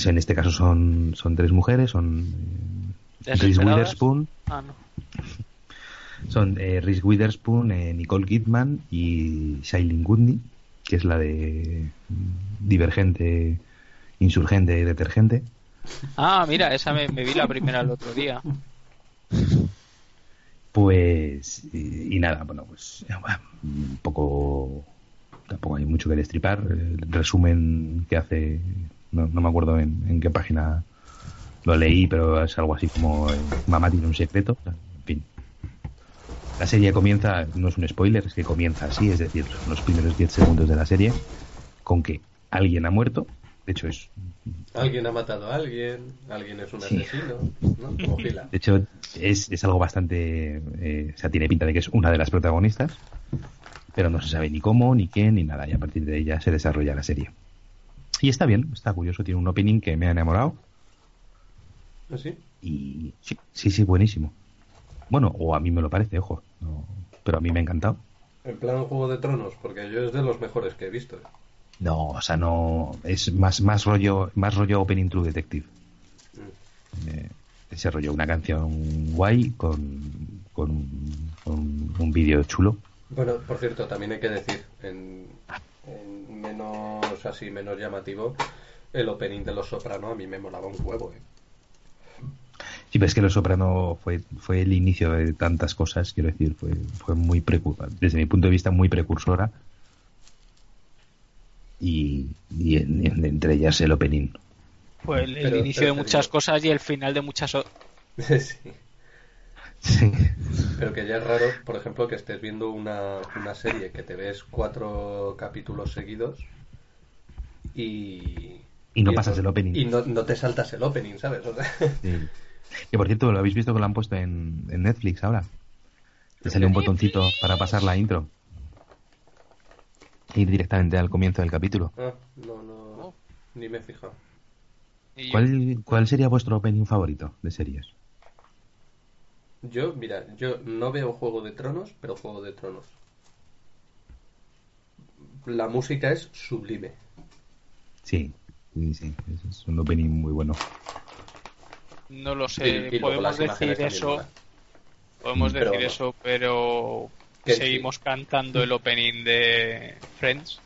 en este caso son, son tres mujeres, son eh, Reese Witherspoon. Ah, no. Son eh, Reese Witherspoon, eh, Nicole Kidman y Shailene Woodley, que es la de mm, Divergente, Insurgente, Detergente. Ah, mira, esa me, vi la primera el otro día. Pues, y, nada, bueno, pues un poco, tampoco hay mucho que destripar. El resumen que hace, no, me acuerdo en, en, qué página lo leí, pero es algo así como eh, Mamá tiene un secreto. En fin, la serie comienza, no es un spoiler, es que comienza así, es decir, los primeros 10 segundos de la serie, con que alguien ha muerto, de hecho es... Alguien ha matado a alguien, alguien es un asesino, ¿no? Como De hecho es, es algo bastante... Eh, o sea, tiene pinta de que es una de las protagonistas, pero no se sabe ni cómo, ni quién, ni nada, y a partir de ella se desarrolla la serie. Y está bien, está curioso, tiene un opening que me ha enamorado. ¿Ah, sí? Y sí, sí, sí, buenísimo. Bueno, o a mí me lo parece, ojo. pero a mí me ha encantado. En plan Juego de Tronos, porque yo es de los mejores que he visto. No, o sea, no. Es más, más rollo más rollo Opening True Detective. Mm. Eh, ese rollo, una canción guay con, con, un vídeo chulo. Bueno, por cierto, también hay que decir, en, menos así, menos llamativo, el opening de Los Soprano a mí me molaba un huevo, ¿eh? Sí, pero es que Los Soprano fue, fue el inicio de tantas cosas, quiero decir, fue, fue muy desde mi punto de vista muy precursora y, entre ellas el opening. Fue el, inicio de muchas cosas y el final de muchas sí. sí. Pero que ya es raro, por ejemplo, que estés viendo una, una serie que te ves cuatro capítulos seguidos y... Y no pasas el opening. Y no, no, te saltas el opening, ¿sabes? sí. Que por cierto, ¿lo habéis visto que lo han puesto en, Netflix ahora? Te sale un botoncito para pasar la intro. ir directamente al comienzo del capítulo. Ah, no, no, ni me he fijado. ¿Cuál, ¿Cuál sería vuestro opening favorito de series? Yo, mira, yo no veo Juego de Tronos, pero Juego de Tronos. La música es sublime. Sí, sí, sí, es un opening muy bueno. No lo sé, podemos decir eso. Podemos decir eso, pero seguimos cantando el opening de Friends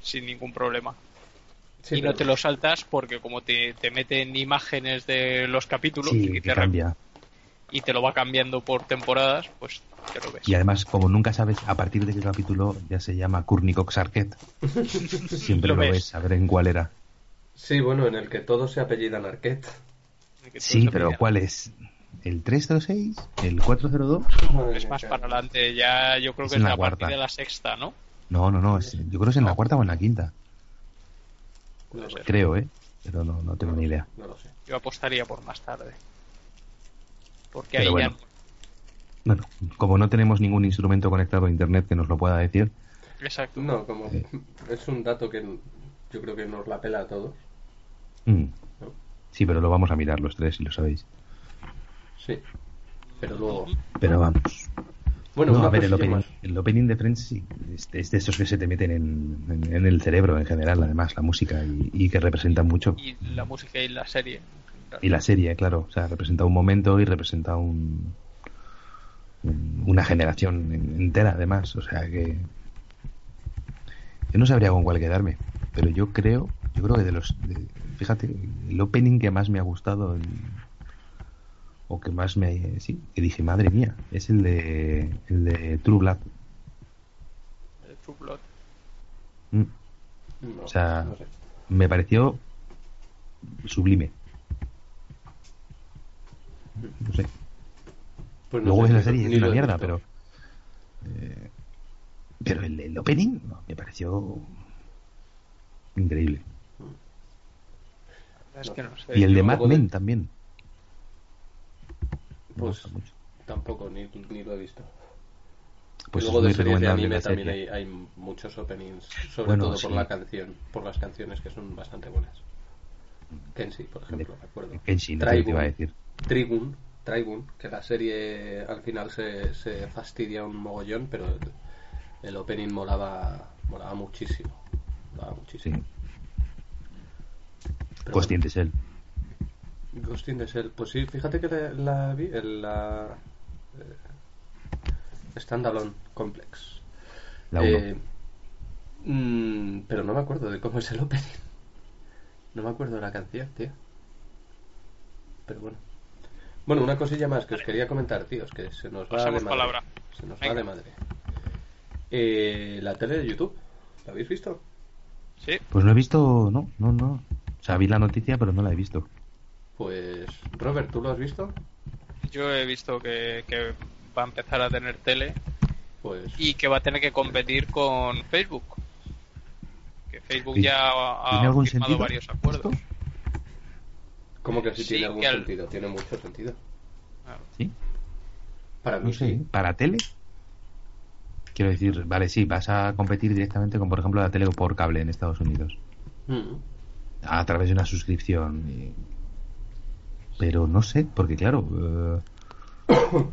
sin ningún problema. Y no te lo saltas porque como te, te meten imágenes de los capítulos y te cambia y te lo va cambiando por temporadas, pues te lo ves. Y además, como nunca sabes a partir de qué capítulo ya se llama Cox Arquette, siempre lo, ves. a ver en cuál era. Sí, bueno, en el que todos se apellidan Arquette. Sí, pero ¿cuál es? ¿El 306? ¿El 402? es más para adelante, ya yo creo que es, la cuarta. de la sexta, ¿no? No, no, no, yo creo que es en la cuarta o en la quinta. Creo, ¿eh? Pero no, no tengo ni idea. No lo sé. Yo apostaría por más tarde. Porque ahí bueno. Bueno, como no tenemos ningún instrumento conectado a internet que nos lo pueda decir. Exacto. No, como es un dato que yo creo que nos la pela a todos. Mm. Sí, pero lo vamos a mirar los tres, si lo sabéis. Sí, pero luego. Pero vamos. Bueno, a ver, el opening, el opening, de Friends sí, es, de esos que se te meten en, en, el cerebro en general, además, la música, y, y que representan mucho. Y la música y la serie. Y la serie, claro. O sea, representa un momento y representa un, una generación entera, además. O sea que. Yo no sabría con cuál quedarme. Pero yo creo, yo creo que de los. fíjate, el opening que más me ha gustado. O que más me. Sí, que dije, madre mía, es el de. El de True Blood. ¿El True Blood? Mm. o sea, me pareció sublime. No sé. Pues Luego es la serie, es una mierda, pero. Eh, pero el, opening me pareció increíble. y el de Mad Men también. Pues tampoco, ni, ni, lo he visto. Pues luego de series de anime también hay, hay, muchos openings, sobre todo por la canción, por las canciones que son bastante buenas. Kenshi, por ejemplo, me acuerdo. Kenshi, no te iba a decir. Que la serie al final se, se fastidia un mogollón, pero el, opening molaba, molaba muchísimo. Molaba muchísimo. Sí. Ghost in the Ghost in the Pues sí, fíjate que la, vi en la eh, Standalone Complex. La eh, mm, pero no me acuerdo de cómo es el opening. No me acuerdo de la canción, tío. Pero bueno. Bueno, una cosilla más que os quería comentar, tíos, que se nos va de madre. Se nos va de madre. Eh, la tele de YouTube, ¿la habéis visto? Sí. Pues no he visto, no, no, no. O sea, vi la noticia, pero no la he visto. Pues, Robert, ¿tú lo has visto? Yo he visto que, va a empezar a tener tele. Pues... Y que va a tener que competir con Facebook. Que Facebook ya ha, firmado varios acuerdos. ¿Cómo que sí, tiene algún sentido? Tiene mucho sentido. ¿Sí? Para mí sí. ¿Para tele? Quiero decir, vale, sí, vas a competir directamente con, por ejemplo, la tele o por cable en Estados Unidos. Mm. A través de una suscripción. Pero no sé, porque claro... Eh,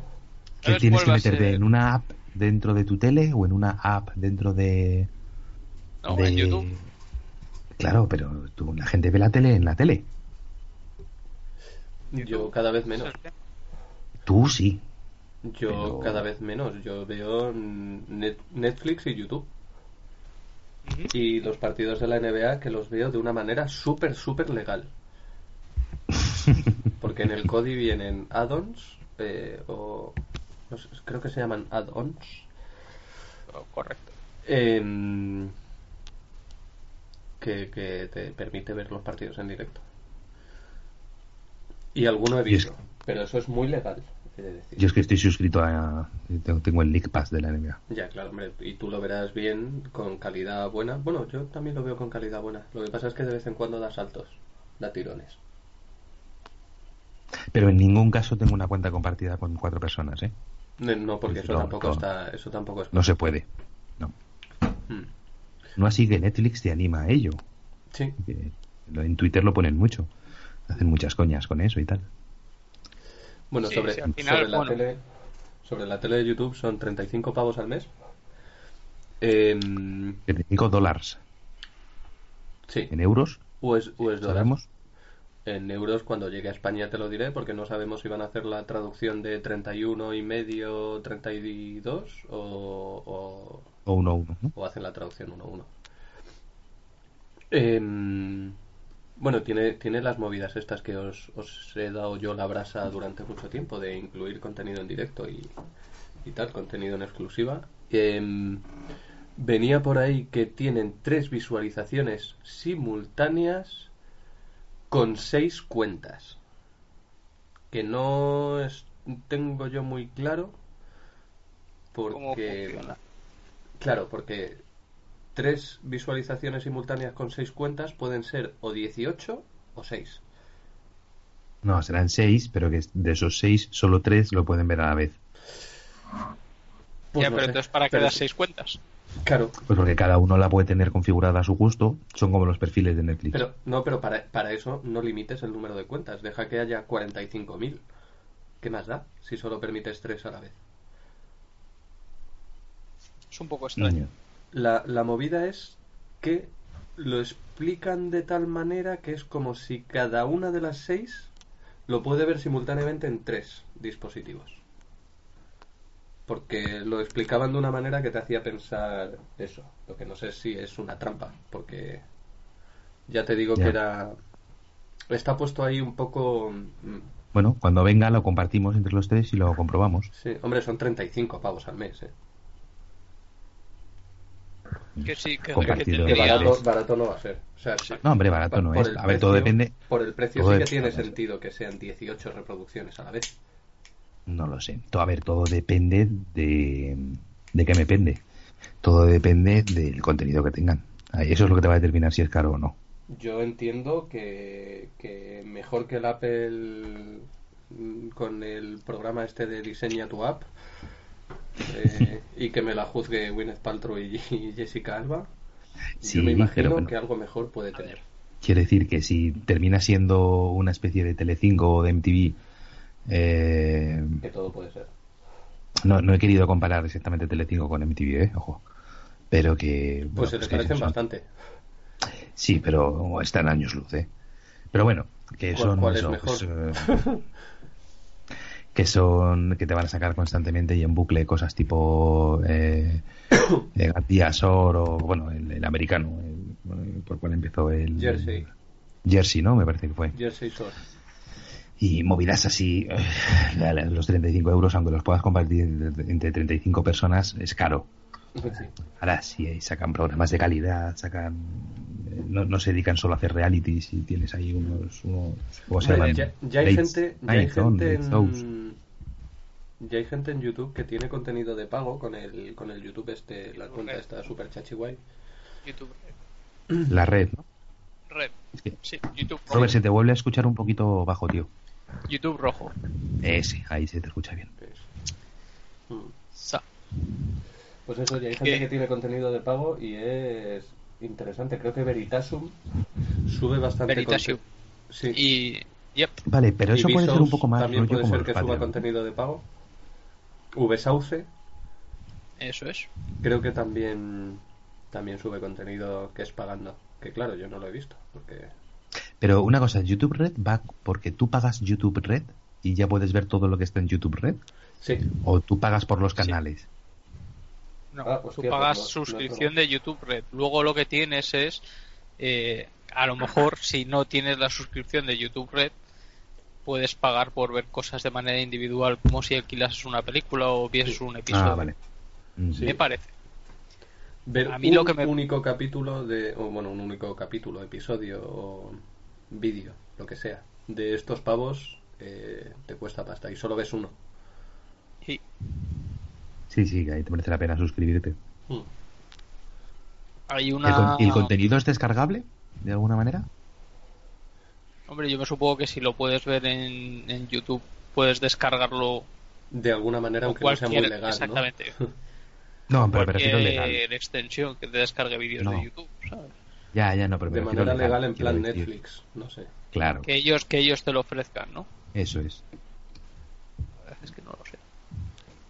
¿Qué tienes que meterte en una app dentro de tu tele o en una app dentro de... No, en YouTube. Claro, pero tú, la gente ve la tele en la tele. Yo cada vez menos. Tú sí. Yo cada vez menos. Yo veo Netflix y YouTube. Y los partidos de la NBA que los veo de una manera súper, súper legal. Porque en el CODI vienen add-ons eh, o... creo que se llaman add-ons. Oh, correcto. Em, que, que te permite ver los partidos en directo. Y alguno he visto, pero eso es muy legal. Yo es que estoy suscrito a. Tengo el League Pass de la NBA. Ya, claro, hombre. Y tú lo verás bien, con calidad buena. Bueno, yo también lo veo con calidad buena. Lo que pasa es que de vez en cuando da saltos, da tirones. Pero en ningún caso tengo una cuenta compartida con cuatro personas, ¿eh? No, porque eso, tampoco está. Eso tampoco es. No se puede. No. No así que Netflix te anima a ello. Sí. En Twitter lo ponen mucho. Hacen muchas coñas con eso y tal. Bueno, sobre, la tele sobre la tele de YouTube son 35 pavos al mes. 35 em, dólares. Sí. ¿En euros? US, US dólares. En euros cuando llegue a España te lo diré porque no sabemos si van a hacer la traducción de 31 y medio, 32 o... O, o 1 1. O hacen la traducción 1 1. Eh, bueno, tiene, tiene las movidas estas que os, he dado yo la brasa durante mucho tiempo de incluir contenido en directo y, tal, contenido en exclusiva. Em, venía por ahí que tienen tres visualizaciones simultáneas con seis cuentas. Que no tengo yo muy claro porque... Claro, porque tres visualizaciones simultáneas con seis cuentas pueden ser o 18 o 6. No, serán seis, pero que de esos seis, solo tres lo pueden ver a la vez. Pues ya, pero entonces, ¿para qué das seis cuentas? Claro. Pues porque cada uno la puede tener configurada a su gusto. Son como los perfiles de Netflix. Pero, no, pero para, para eso no limites el número de cuentas. Deja que haya 45.000. ¿Qué más da si solo permites tres a la vez? Es un poco extraño. La, la movida es que lo explican de tal manera que es como si cada una de las seis lo puede ver simultáneamente en tres dispositivos. Porque lo explicaban de una manera que te hacía pensar eso. Lo que no sé si es una trampa, porque ya te digo que era... Está puesto ahí un poco... Mm, bueno, cuando venga lo compartimos entre los tres y lo comprobamos. Sí, hombre, son 35 pavos al mes, ¿eh? Que sí, que, barato, no va a ser. no, hombre, barato no es. A ver, todo depende. Por el precio sí que tiene sentido que sean 18 reproducciones a la vez. No lo sé. A ver, todo depende de, de qué me pende. Todo depende del contenido que tengan. Eso es lo que te va a determinar si es caro o no. Yo entiendo que, que mejor que el Apple mm, con el programa este de diseña tu app eh, y que me la juzgue Gwyneth Paltrow y, Jessica Alba, yo me imagino que algo mejor puede tener. Quiere decir que si termina siendo una especie de Telecinco o de MTV... Eh, que todo puede ser. No, no he querido comparar exactamente Telecinco con MTV, ¿eh? Ojo. Pero que... pues se te parecen bastante. Sí, pero están años luz, ¿eh? Pero bueno, que son... ¿Cuál es mejor? Pues, que son que te van a sacar constantemente y en bucle cosas tipo eh, eh Sor o bueno el, americano por cual empezó el Jersey Jersey no me parece que fue Jersey Sor y movidas así eh, los 35 euros aunque los puedas compartir entre 35 personas es caro. Ahora sí sacan programas de calidad sacan no, se dedican solo a hacer realities y tienes ahí unos, Ya, hay gente, ya hay gente en, ya hay gente en YouTube que tiene contenido de pago con el con el YouTube este la cuenta esta super chachi guay YouTube la red ¿no? red. Sí YouTube Robert se te vuelve a escuchar un poquito bajo tío YouTube rojo eh, sí ahí se te escucha bien pues eso ya hay gente que tiene contenido de pago y es interesante. Creo que Veritasum sube bastante. Veritasum. Sí. Y. Yep. Vale, pero eso puede ser un poco más. También puede ser que suba contenido de pago. VSauce. Eso es. Creo que también también sube contenido que es pagando. Que claro, yo no lo he visto. porque Pero una cosa, ¿YouTube Red va porque tú pagas YouTube Red y ya puedes ver todo lo que está en YouTube Red? Sí. ¿O tú pagas por los canales? No, ah, pues tú pagas suscripción de YouTube Red. Luego lo que tienes es, eh, a lo mejor si no tienes la suscripción de YouTube Red, puedes pagar por ver cosas de manera individual, como si alquilas una película o vieses un episodio. Ah, vale. Mm. Me parece. Ver a mí un lo que me... único capítulo de, o bueno, un único capítulo, episodio o vídeo, lo que sea, de estos pavos eh, te cuesta pasta y solo ves uno. Sí. Sí, sí, ahí te merece la pena suscribirte. Hmm. Hay una... ¿El, contenido es descargable de alguna manera? Hombre, yo me supongo que si lo puedes ver en, YouTube, puedes descargarlo de alguna manera, aunque no sea muy legal. Exactamente. No, pero me refiero legal. extensión que te descargue vídeos de YouTube, ¿sabes? Ya, ya, no, pero De manera legal, en plan Netflix, no sé. Claro. Que ellos, que ellos te lo ofrezcan, ¿no? Eso es. Es que no lo sé.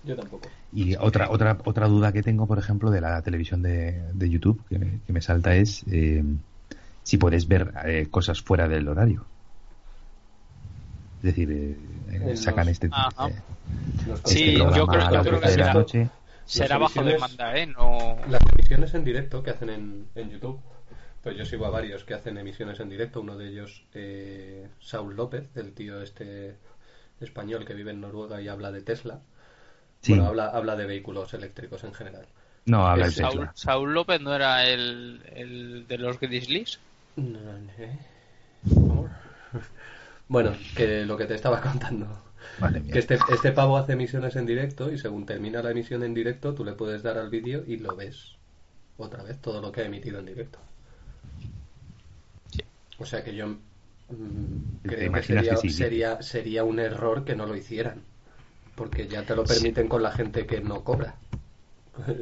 Yo tampoco. Y otra, otra, otra duda que tengo, por ejemplo, de la televisión de, de YouTube, que me, que me, salta es eh, si puedes ver eh, cosas fuera del horario. Es decir, eh, sacan este. sí, yo creo, yo creo que será, noche. será bajo demanda, ¿eh? No... Las emisiones en directo que hacen en, en YouTube pues yo sigo a varios que hacen emisiones en directo, uno de ellos eh, Saul López, el tío este español que vive en Noruega y habla de Tesla. Bueno, habla, habla de vehículos eléctricos en general. No, habla de Tesla. Saul, López no era el, el de los Grizzlies. No, Bueno, que lo que te estaba contando. que este, este pavo hace emisiones en directo y según termina la emisión en directo tú le puedes dar al vídeo y lo ves otra vez todo lo que ha emitido en directo. O sea que yo mm, creo que sería, sería, un error que no lo hicieran. Porque ya te lo permiten con la gente que no cobra.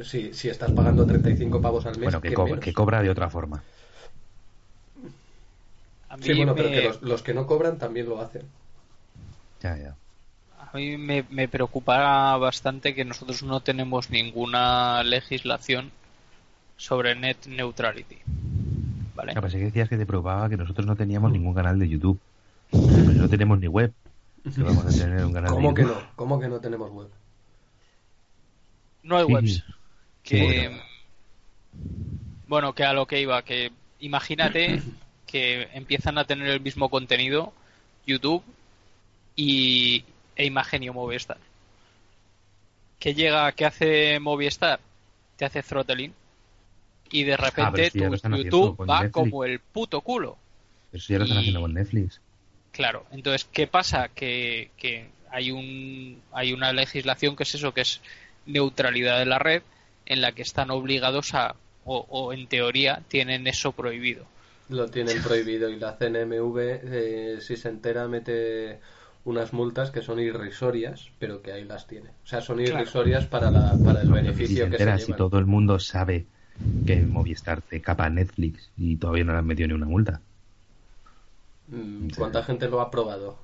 Si, si estás pagando 35 pavos al mes. Bueno, que, cobra, que cobra de otra forma. sí, bueno, pero que los, que no cobran también lo hacen. Ya, ya. A mí me, me preocupa bastante que nosotros no tenemos ninguna legislación sobre net neutrality. ¿Vale? que decías que te probaba que nosotros no teníamos ningún canal de YouTube. Pues no tenemos ni web. vamos a tener un canal ¿Cómo que no? ¿Cómo que no tenemos web? No hay webs. Que... Bueno, que a lo que iba, que imagínate que empiezan a tener el mismo contenido YouTube y e Imagenio Movistar. ¿Qué llega, qué hace Movistar? Te hace throttling y de ah, repente tu YouTube va como el puto culo. Eso ya lo están haciendo con Netflix. Claro, entonces, ¿qué pasa? Que, que hay, un, hay una legislación que es eso, que es neutralidad de la red, en la que están obligados a, o, en teoría, tienen eso prohibido. Lo tienen prohibido y la CNMV, eh, si se entera, mete unas multas que son irrisorias, pero que ahí las tiene. O sea, son irrisorias para, la, para el beneficio que se llevan. Si todo el mundo sabe que Movistar te capa Netflix y todavía no le han metido ni una multa. Mm, ¿Cuánta gente lo ha probado?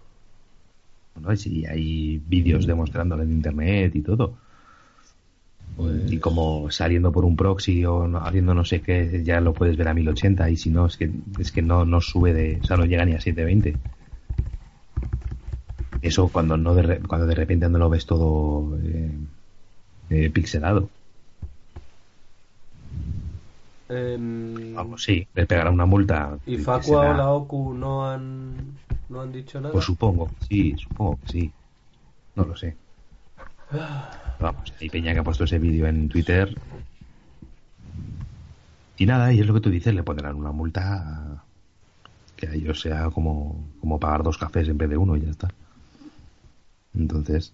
Bueno, sí, hay vídeos demostrándolo en internet y todo. Y pues como saliendo por un proxy o haciendo no sé qué, ya lo puedes ver a 1080 y si no, es que, es que no, no sube de, o sea, no llega ni a 720. Eso cuando no de, cuando de repente no lo ves todo eh, eh, pixelado. Eh, Vamos, sí, les pegará una multa. ¿Y Facua o la OCU no han, no han dicho nada? Pues supongo, sí, supongo que sí. No lo sé. Vamos, hay Peña que ha puesto ese vídeo en Twitter. Y nada, y es lo que tú dices, le pondrán una multa que a ellos sea como, como pagar dos cafés en vez de uno y ya está. Entonces,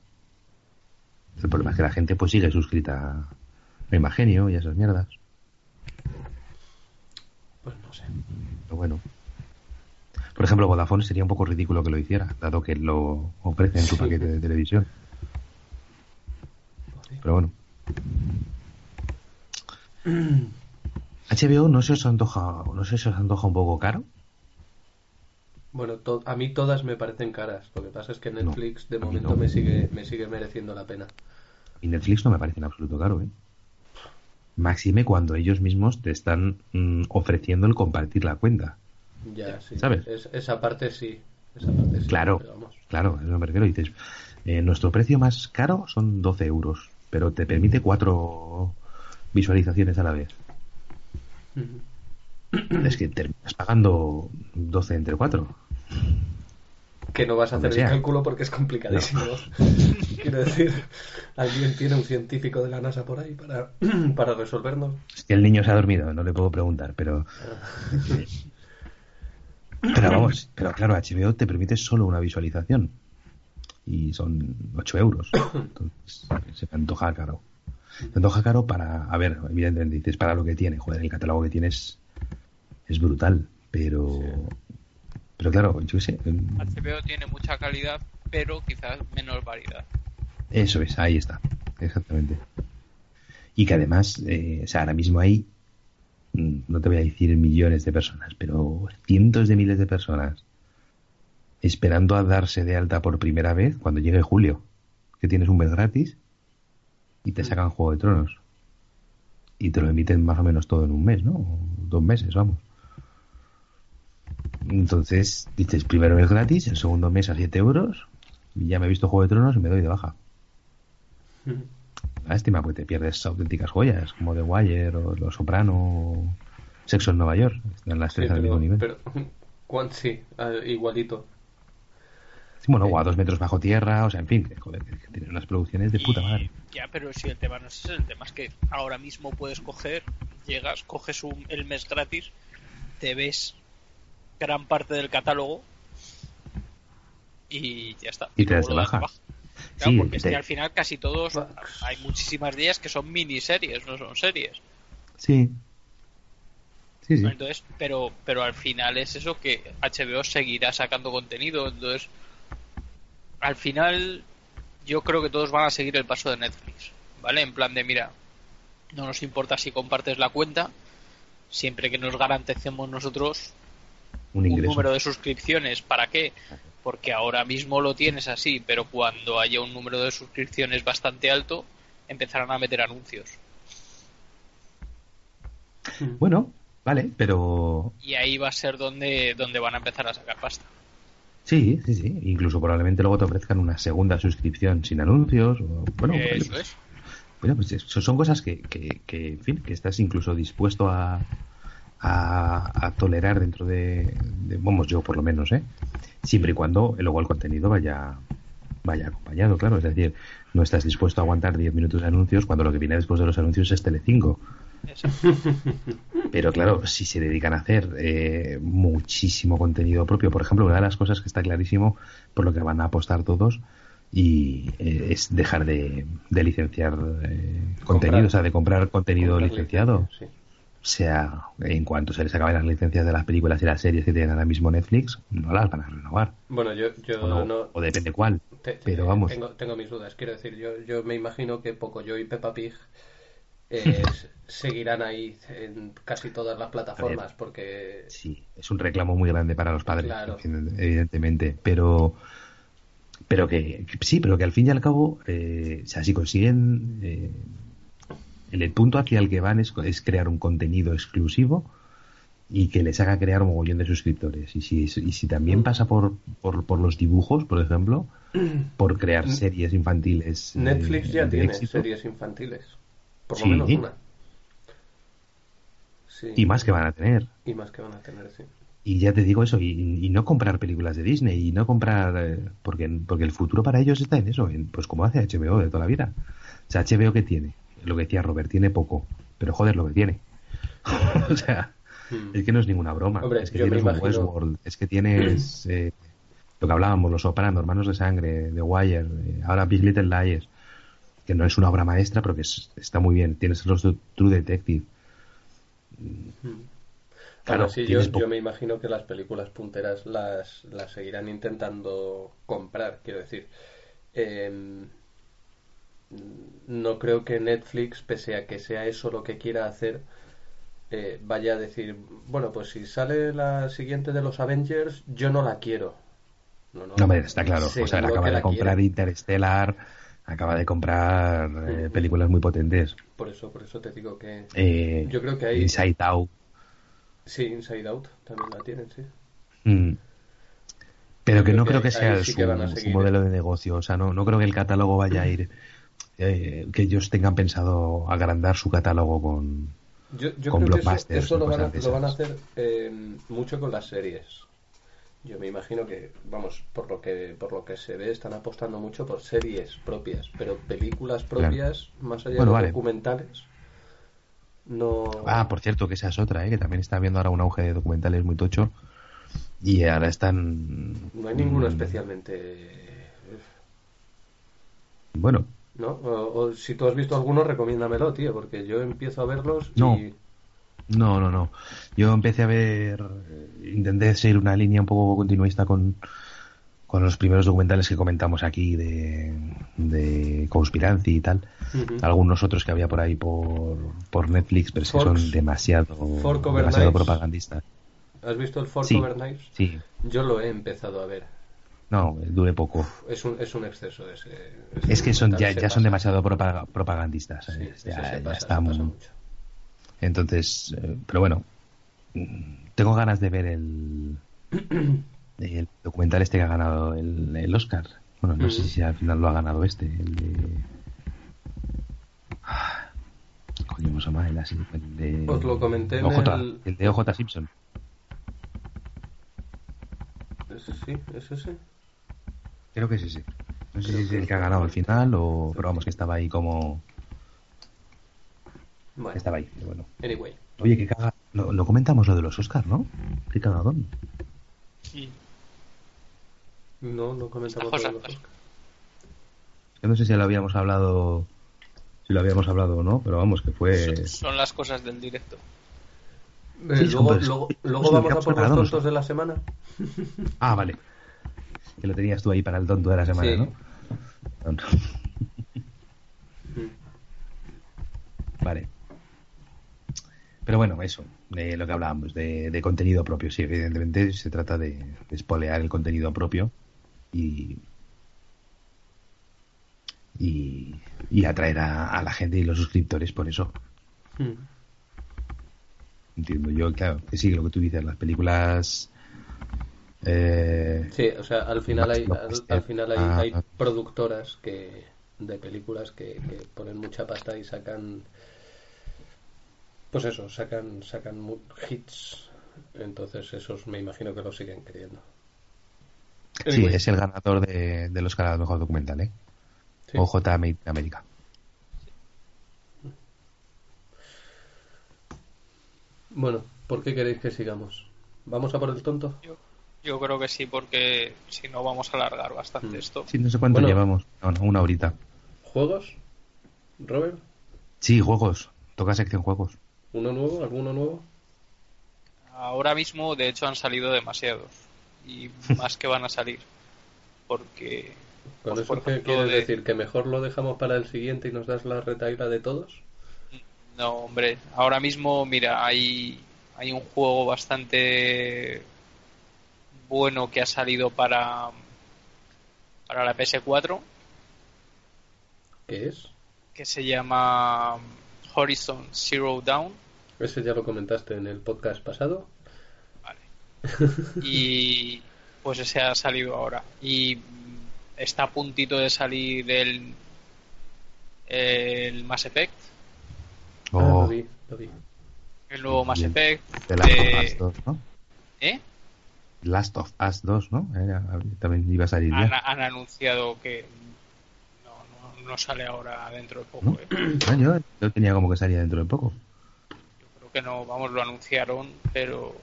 el problema es que la gente pues sigue suscrita a Imagenio y a esas mierdas. Pues no sé. Pero bueno. Por ejemplo, Vodafone sería un poco ridículo que lo hiciera, dado que lo ofrece en su paquete de televisión. Pero bueno. HBO no se os antoja, no si os antoja un poco caro. Bueno, a mí todas me parecen caras. Lo que pasa es que Netflix de momento me sigue me sigue mereciendo la pena. Y Netflix no me parece en absoluto caro, ¿eh? Máxime cuando ellos mismos te están mm, ofreciendo el compartir la cuenta. Ya, sí. ¿Sabes? esa parte sí. Esa parte sí claro, claro, eso me refiero. Dices, eh, nuestro precio más caro son 12 euros, pero te permite cuatro visualizaciones a la vez. Es que terminas pagando 12 entre 4 que no vas a hacer el cálculo porque es complicadísimo. Quiero decir, alguien tiene un científico de la NASA por ahí para, para resolvernos. Es que el niño se ha dormido, no le puedo preguntar, pero. pero vamos, pero claro, HBO te permite solo una visualización. Y son 8 euros. Entonces, se me antoja caro. Se me antoja caro para. A ver, evidentemente dices para lo que tiene. Joder, el catálogo que tienes es brutal. Pero. Pero claro, yo sé. HBO tiene mucha calidad, pero quizás menos variedad. Eso es, ahí está. Exactamente. Y que además, eh, o sea, ahora mismo hay, mm, no te voy a decir millones de personas, pero cientos de miles de personas esperando a darse de alta por primera vez cuando llegue julio, que tienes un mes gratis y te sacan Juego de Tronos. Y te lo emiten más o menos todo en un mes, ¿no? Dos meses, vamos. Entonces, dices, primero mes gratis, el segundo mes a 7 euros, y ya me he visto Juego de Tronos y me doy de baja. Lástima, porque te pierdes auténticas joyas, como The Wire o Los Soprano o Sexo en Nueva York. Están las tres al mismo nivel. Pero, sí, igualito. bueno, o a dos metros bajo tierra, o sea, en fin, joder, que tienen unas producciones de puta madre. Ya, pero si el tema no es ese, el tema es que ahora mismo puedes coger, llegas, coges un, el mes gratis, te ves gran parte del catálogo y ya está. Y, te das de baja. Claro, porque es que al final casi todos, hay muchísimas días que son miniseries, no son series. Sí. Sí, sí. Entonces, pero, pero al final es eso que HBO seguirá sacando contenido, entonces al final yo creo que todos van a seguir el paso de Netflix, ¿vale? En plan de, mira, no nos importa si compartes la cuenta, siempre que nos garanticemos nosotros un, un número de suscripciones. ¿Para qué? porque ahora mismo lo tienes así, pero cuando haya un número de suscripciones bastante alto, empezarán a meter anuncios. Bueno, vale, pero... Y ahí va a ser donde, donde van a empezar a sacar pasta. Sí, sí, sí. Incluso probablemente luego te ofrezcan una segunda suscripción sin anuncios. bueno, Eso es. Bueno, pues son cosas que, que, que, en fin, que estás incluso dispuesto a, a, tolerar dentro de, vamos, yo por lo menos, ¿eh? Siempre y cuando luego el contenido vaya vaya acompañado, claro. Es decir, no estás dispuesto a aguantar 10 minutos de anuncios cuando lo que viene después de los anuncios es Telecinco. Pero claro, si se dedican a hacer eh, muchísimo contenido propio, por ejemplo, una de las cosas que está clarísimo por lo que van a apostar todos y eh, es dejar de, licenciar eh, contenido, o sea, de comprar contenido licenciado sea en cuanto se les acaben las licencias de las películas y las series que tienen ahora mismo Netflix, no las van a renovar. Bueno, yo, yo no, o depende cuál. pero vamos. Tengo, tengo, mis dudas. Quiero decir, yo, yo me imagino que Poco Yo y Peppa Pig eh, seguirán ahí en casi todas las plataformas porque sí, es un reclamo muy grande para los padres, evidentemente, pero pero que, sí, pero que al fin y al cabo, eh, o sea, si consiguen eh, el punto hacia el que van es, crear un contenido exclusivo y que les haga crear un mogollón de suscriptores. Y si, y si también pasa por, por, los dibujos, por ejemplo, por crear series infantiles. Eh, Netflix ya tiene series infantiles. Por lo menos una. Y más que van a tener. Y más que van a tener, sí. Y ya te digo eso, y, no comprar películas de Disney, y no comprar. Eh, porque, porque el futuro para ellos está en eso, pues como hace HBO de toda la vida. O sea, HBO que tiene lo que decía Robert, tiene poco, pero joder lo que tiene. o sea, hmm. es que no es ninguna broma. es que tienes un Westworld, es que tienes eh, lo que hablábamos, Los Sopranos, Hermanos de Sangre, The Wire, eh, ahora Big Little Lies, que no es una obra maestra, pero que está muy bien. Tienes los True Detective. Hmm. Claro, sí, yo, yo, me imagino que las películas punteras las, las seguirán intentando comprar, quiero decir. Eh, no creo que Netflix, pese a que sea eso lo que quiera hacer, eh, vaya a decir, bueno, pues si sale la siguiente de los Avengers, yo no la quiero. No, no, está claro. O sea, acaba de comprar Interstellar, acaba de comprar eh, películas muy potentes. Por eso, por eso te digo que eh, yo creo que hay Inside Out. Sí, Inside Out también la tienen, sí. Mm. Pero que no creo que, sea su, modelo de negocio. O sea, no, no creo que el catálogo vaya a ir eh, que ellos tengan pensado agrandar su catálogo con, yo, yo creo que eso, lo, van a, hacer eh, mucho con las series. Yo me imagino que, vamos, por lo que por lo que se ve, están apostando mucho por series propias, pero películas propias, más allá de documentales, no. Ah, por cierto, que esa es otra, ¿eh? que también está viendo ahora un auge de documentales muy tocho y ahora están. No hay ninguno mm. especialmente. Bueno, ¿no? O, si tú has visto alguno, recomiéndamelo, tío, porque yo empiezo a verlos y... No. No, no, no. Yo empecé a ver, intenté seguir una línea un poco continuista con, con los primeros documentales que comentamos aquí de, de Conspiracy y tal. Algunos otros que había por ahí por, por Netflix, pero que son demasiado, demasiado propagandistas. ¿Has visto el Fork Over Knives? Sí. Yo lo he empezado a ver. No, dure poco. es, un, es un exceso ese. es que son, ya, ya son demasiado propagandistas. ya, mucho. Entonces, eh, pero bueno, tengo ganas de ver el, el documental este que ha ganado el, el Oscar. Bueno, no sé si al final lo ha ganado este, el de. Coño, ¿cómo se llama? El, el de. Os lo comenté en el... el de OJ Simpson. ¿Ese sí? ¿Es ese? Creo que es ese. No sé si es el que ha ganado al final o. Pero vamos, que estaba ahí como. Bueno. Estaba ahí, pero bueno. Anyway. Oye, que caga. Lo, comentamos lo de los Oscars, ¿no? Qué cagadón. Sí. No, no comentamos lo de los Oscars. no sé si lo habíamos hablado. Si lo habíamos hablado o no, pero vamos, que fue. Son, las cosas del directo. Eh, luego, luego, vamos a por los tontos de la semana. Ah, vale. Que lo tenías tú ahí para el tonto de la semana, ¿no? vale. Pero bueno, eso, de lo que hablábamos, de, contenido propio. Sí, evidentemente se trata de, espolear el contenido propio y, y, atraer a, la gente y los suscriptores por eso. Hmm. Entiendo yo, claro, que sí, lo que tú dices, las películas... Eh, sí, o sea, al final hay, al, final hay, ah. productoras que de películas que ponen mucha pasta y sacan pues eso, sacan, sacan hits. Entonces esos me imagino que lo siguen queriendo. Sí, es el ganador de, de los canales mejor documental, ¿eh? OJ América. Bueno, ¿por qué queréis que sigamos? ¿Vamos a por el tonto? Yo, creo que sí, porque si no vamos a alargar bastante mm. esto. Sí, no sé cuánto llevamos. una horita. ¿Juegos? ¿Robert? Sí, juegos. Toca sección juegos. ¿Uno nuevo? ¿Alguno nuevo? Ahora mismo, de hecho, han salido demasiados. Y más que van a salir. Porque. ¿Con pues, eso qué quieres decir? ¿Que mejor lo dejamos para el siguiente y nos das la retaila de todos? No, hombre. Ahora mismo, mira, hay, hay un juego bastante bueno que ha salido para, para la PS4. ¿Qué es? Que se llama Horizon Zero Dawn ese ya lo comentaste en el podcast pasado. Vale. Y pues ese ha salido ahora. Y está a puntito de salir el, el Mass Effect. Oh. Ah, lo vi, lo vi. El nuevo Mass Effect. De Last of Us 2, ¿no? ¿Eh? Last of Us 2, ¿no? también iba a salir han, Han anunciado que no, no, no, sale ahora dentro de poco. ¿eh? Ah, yo, yo tenía como que salía dentro de poco que no, vamos, lo anunciaron, pero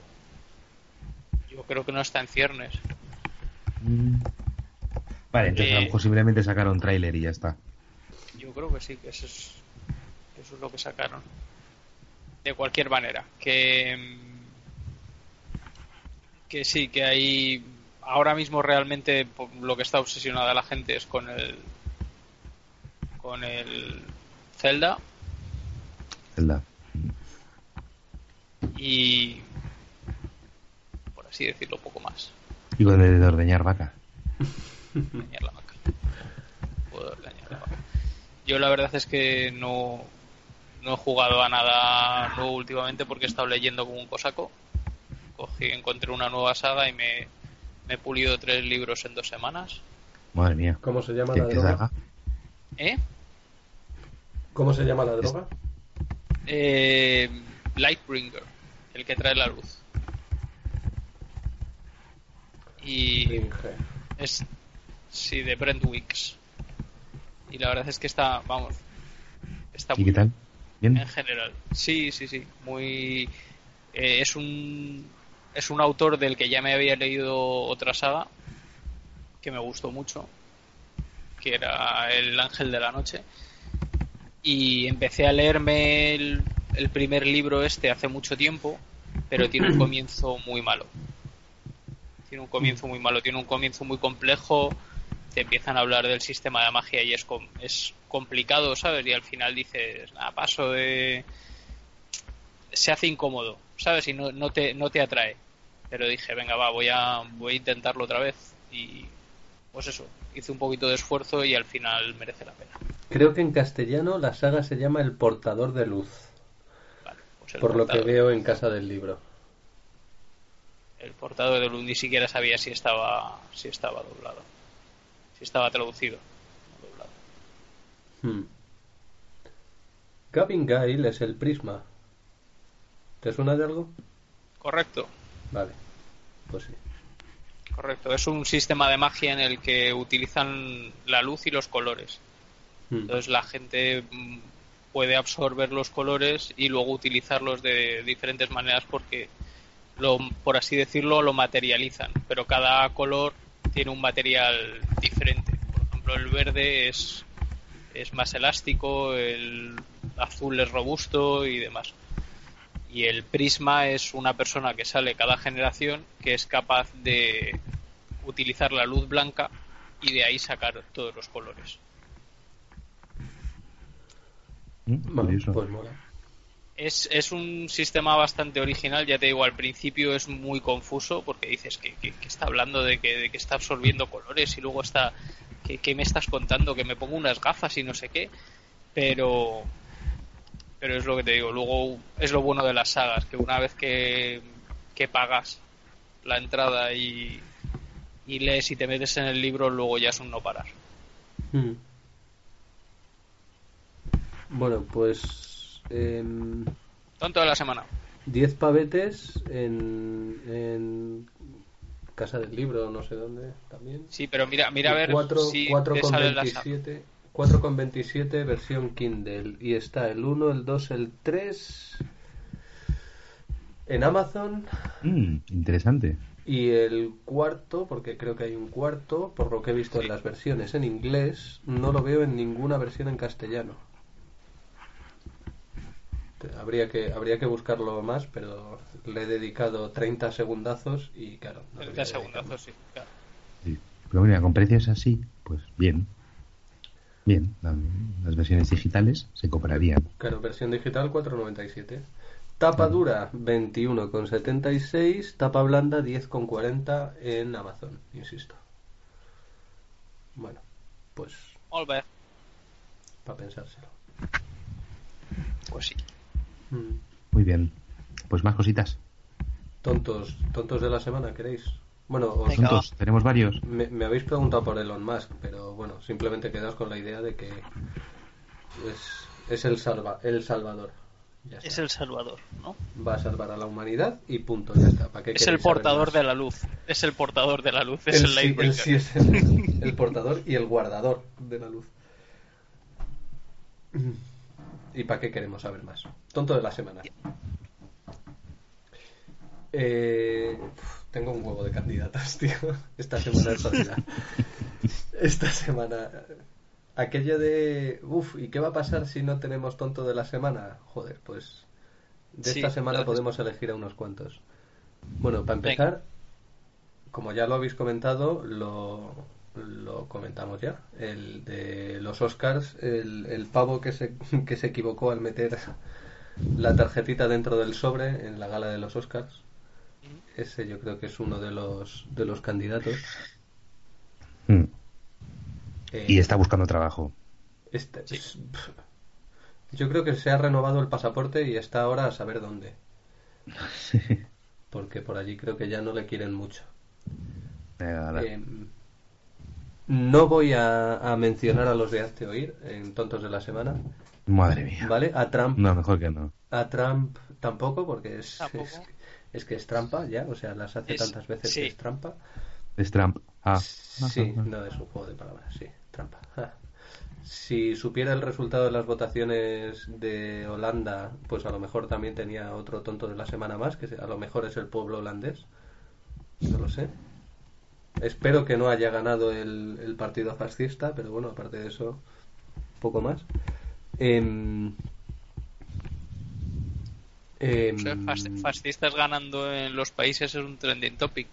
yo creo que no está en ciernes. Mm. Vale, entonces eh, posiblemente sacaron tráiler y ya está. Yo creo que sí, que eso es, eso es lo que sacaron. De cualquier manera, que que sí, que hay ahora mismo realmente lo que está obsesionada la gente es con el con el Zelda. Zelda. Y por así decirlo poco más. Y con el de ordeñar vaca. Ordeñar la vaca. Puedo ordeñar la vaca. Yo la verdad es que no no he jugado a nada nuevo últimamente porque he estado leyendo como un cosaco cogí encontré una nueva saga y me, me he pulido tres libros en dos semanas madre mía ¿cómo se llama la droga? ¿eh? ¿cómo se llama la droga? Eh, Lightbringer el que trae la luz. Y es sí de Brent Wicks. Y la verdad es que está, vamos, está ¿Y qué tal? ¿Bien? En general. Sí, sí, sí, muy eh, es un es un autor del que ya me había leído otra saga que me gustó mucho, que era El Ángel de la Noche. Y empecé a leerme el, el primer libro este hace mucho tiempo, pero tiene un comienzo muy malo. Tiene un comienzo muy malo, tiene un comienzo muy complejo. Te empiezan a hablar del sistema de magia y es, es complicado, ¿sabes? Y al final dices, ah, paso de. Se hace incómodo, ¿sabes? Y no, no, te, no te atrae. Pero dije, venga, va, voy a, voy a intentarlo otra vez. Y pues eso, hice un poquito de esfuerzo y al final merece la pena. Creo que en castellano la saga se llama El portador de luz. Pues por lo que veo en casa del libro. El portador de luz ni siquiera sabía si estaba si estaba doblado. Si estaba traducido. Hmm. Gavin Gale es el prisma. ¿Te suena de algo? Correcto. Vale. Pues sí. Correcto, es un sistema de magia en el que utilizan la luz y los colores. Hmm. Entonces la gente mm, puede absorber los colores y luego utilizarlos de diferentes maneras porque, lo, por así decirlo, lo materializan. Pero cada color tiene un material diferente. Por ejemplo, el verde es, es más elástico, el azul es robusto y demás y el prisma es una persona que sale cada generación que es capaz de utilizar la luz blanca y de ahí sacar todos los colores. Mm, pues es, es, un sistema bastante original, ya te digo, al principio es muy confuso porque dices que, está hablando de que, de que, está absorbiendo colores y luego está, que, me estás contando? Que me pongo unas gafas y no sé qué, pero, pero es lo que te digo. Luego es lo bueno de las sagas, que una vez que, pagas la entrada y, y, lees y te metes en el libro, luego ya es un no parar. Bueno, pues. Eh, Tonto de la semana. 10 pavetes en, en Casa del Libro, no sé dónde también. Sí, pero mira, mira a ver 4, si 4,27 4,27 versión Kindle. Y está el 1, el 2, el 3 en Amazon. Mm, interesante. Y el cuarto, porque creo que hay un cuarto, por lo que he visto en las versiones en inglés, no lo veo en ninguna versión en castellano. Habría que, habría que buscarlo más, pero le he dedicado 30 segundazos y claro. 30 segundazos, sí, claro. Pero mira, con precios así, pues bien. Bien, las versiones digitales se comprarían. Claro, versión digital 4.97. Tapa dura 21,76. Tapa blanda 10,40 en Amazon, insisto. Bueno, pues. Para pensárselo. Pues sí. Mm. Muy bien. Pues más cositas. Tontos, tontos de la semana, ¿queréis? Bueno, os, tenemos varios. Me, habéis preguntado por Elon Musk, pero bueno, simplemente quedaos con la idea de que es, es el, salva, el Salvador. Es el Salvador, ¿no? Va a salvar a la humanidad y punto, ya está. ¿Para es el portador de la luz. Es el portador de la luz. Es el, sí, es el, el portador y el guardador de la luz. ¿Y para qué queremos saber más? Tonto de la semana. Eh, tengo un huevo de candidatas, tío. Esta semana es jodida. Esta semana. Aquello de. Uf, ¿y qué va a pasar si no tenemos tonto de la semana? Joder, pues. De esta semana podemos elegir a unos cuantos. Bueno, para empezar, como ya lo habéis comentado, lo, lo comentamos ya. El de los Oscars, el, el pavo que se, que se equivocó al meter la tarjetita dentro del sobre en la gala de los Oscars ese yo creo que es uno de los, de los candidatos. Hmm. Eh, y está buscando trabajo. Este, yo creo que se ha renovado el pasaporte y está ahora a saber dónde. Porque por allí creo que ya no le quieren mucho. Eh, no voy a, mencionar a los de Hazte Oír en Tontos de la Semana. Madre mía. ¿Vale? A Trump. No, mejor que no. A Trump tampoco, porque es, es que es trampa ya, o sea, las hace tantas veces que es trampa. Es trampa. Ah. Sí, no es un juego de palabras, sí, trampa. Si supiera el resultado de las votaciones de Holanda, pues a lo mejor también tenía otro tonto de la semana más, que a lo mejor es el pueblo holandés. No lo sé. Espero que no haya ganado el, partido fascista, pero bueno, aparte de eso, poco más. Eh, Em, fascistas ganando en los países es un trending topic.